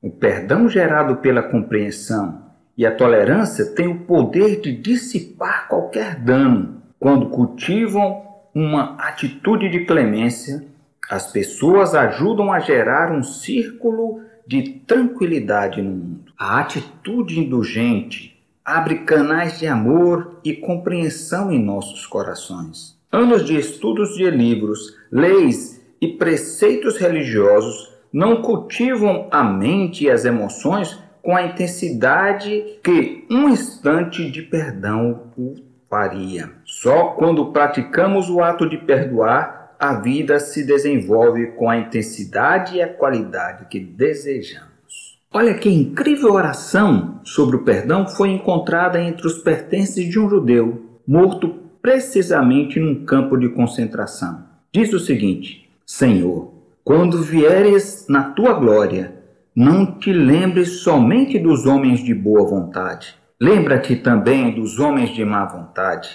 Speaker 14: O perdão gerado pela compreensão e a tolerância têm o poder de dissipar qualquer dano. Quando cultivam uma atitude de clemência, as pessoas ajudam a gerar um círculo de tranquilidade no mundo. A atitude indulgente abre canais de amor e compreensão em nossos corações. Anos de estudos de livros, leis e preceitos religiosos não cultivam a mente e as emoções com a intensidade que um instante de perdão o faria. Só quando praticamos o ato de perdoar a vida se desenvolve com a intensidade e a qualidade que desejamos. Olha que incrível oração sobre o perdão foi encontrada entre os pertences de um judeu morto precisamente num campo de concentração. Diz o seguinte: Senhor, quando vieres na tua glória, não te lembres somente dos homens de boa vontade, lembra-te também dos homens de má vontade.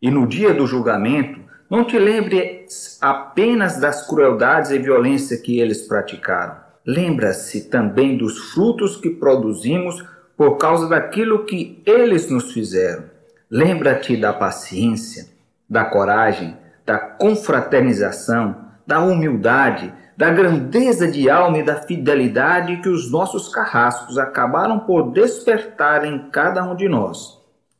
Speaker 14: E no dia do julgamento, não te lembres apenas das crueldades e violência que eles praticaram. Lembra-se também dos frutos que produzimos por causa daquilo que eles nos fizeram. Lembra-te da paciência, da coragem, da confraternização, da humildade, da grandeza de alma e da fidelidade que os nossos carrascos acabaram por despertar em cada um de nós.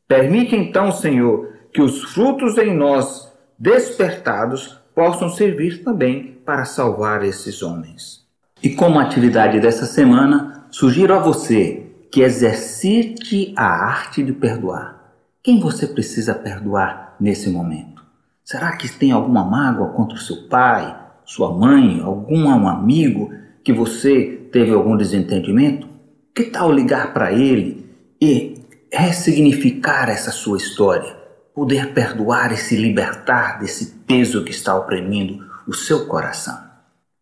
Speaker 14: Permite então, Senhor, que os frutos em nós despertados possam servir também para salvar esses homens. E como atividade dessa semana, sugiro a você que exercite a arte de perdoar. Quem você precisa perdoar nesse momento? Será que tem alguma mágoa contra o seu pai, sua mãe, algum amigo que você teve algum desentendimento? Que tal ligar para ele e ressignificar essa sua história? Poder perdoar e se libertar desse peso que está oprimindo o seu coração.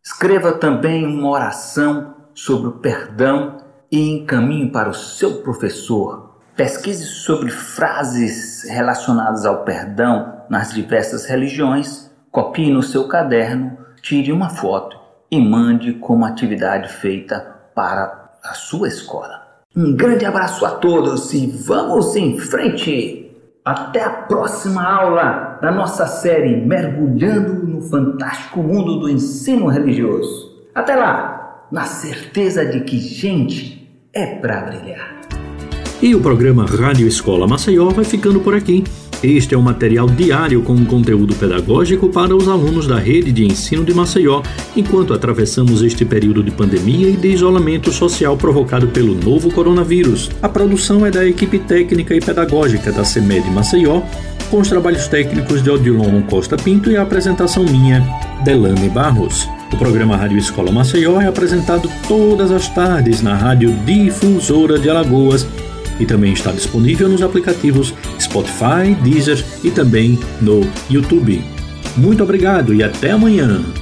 Speaker 14: Escreva também uma oração sobre o perdão e encaminhe para o seu professor. Pesquise sobre frases relacionadas ao perdão nas diversas religiões, copie no seu caderno, tire uma foto e mande como atividade feita para a sua escola. Um grande abraço a todos e vamos em frente! Até a próxima aula da nossa série Mergulhando no Fantástico Mundo do Ensino Religioso. Até lá, na certeza de que gente é para brilhar.
Speaker 1: E o programa Rádio Escola Maceió vai ficando por aqui. Este é um material diário com conteúdo pedagógico para os alunos da rede de ensino de Maceió, enquanto atravessamos este período de pandemia e de isolamento social provocado pelo novo coronavírus. A produção é da equipe técnica e pedagógica da CEMED Maceió, com os trabalhos técnicos de Odilon Costa Pinto e a apresentação minha, Delane Barros. O programa Rádio Escola Maceió é apresentado todas as tardes na Rádio Difusora de Alagoas e também está disponível nos aplicativos Spotify, Deezer e também no YouTube. Muito obrigado e até amanhã!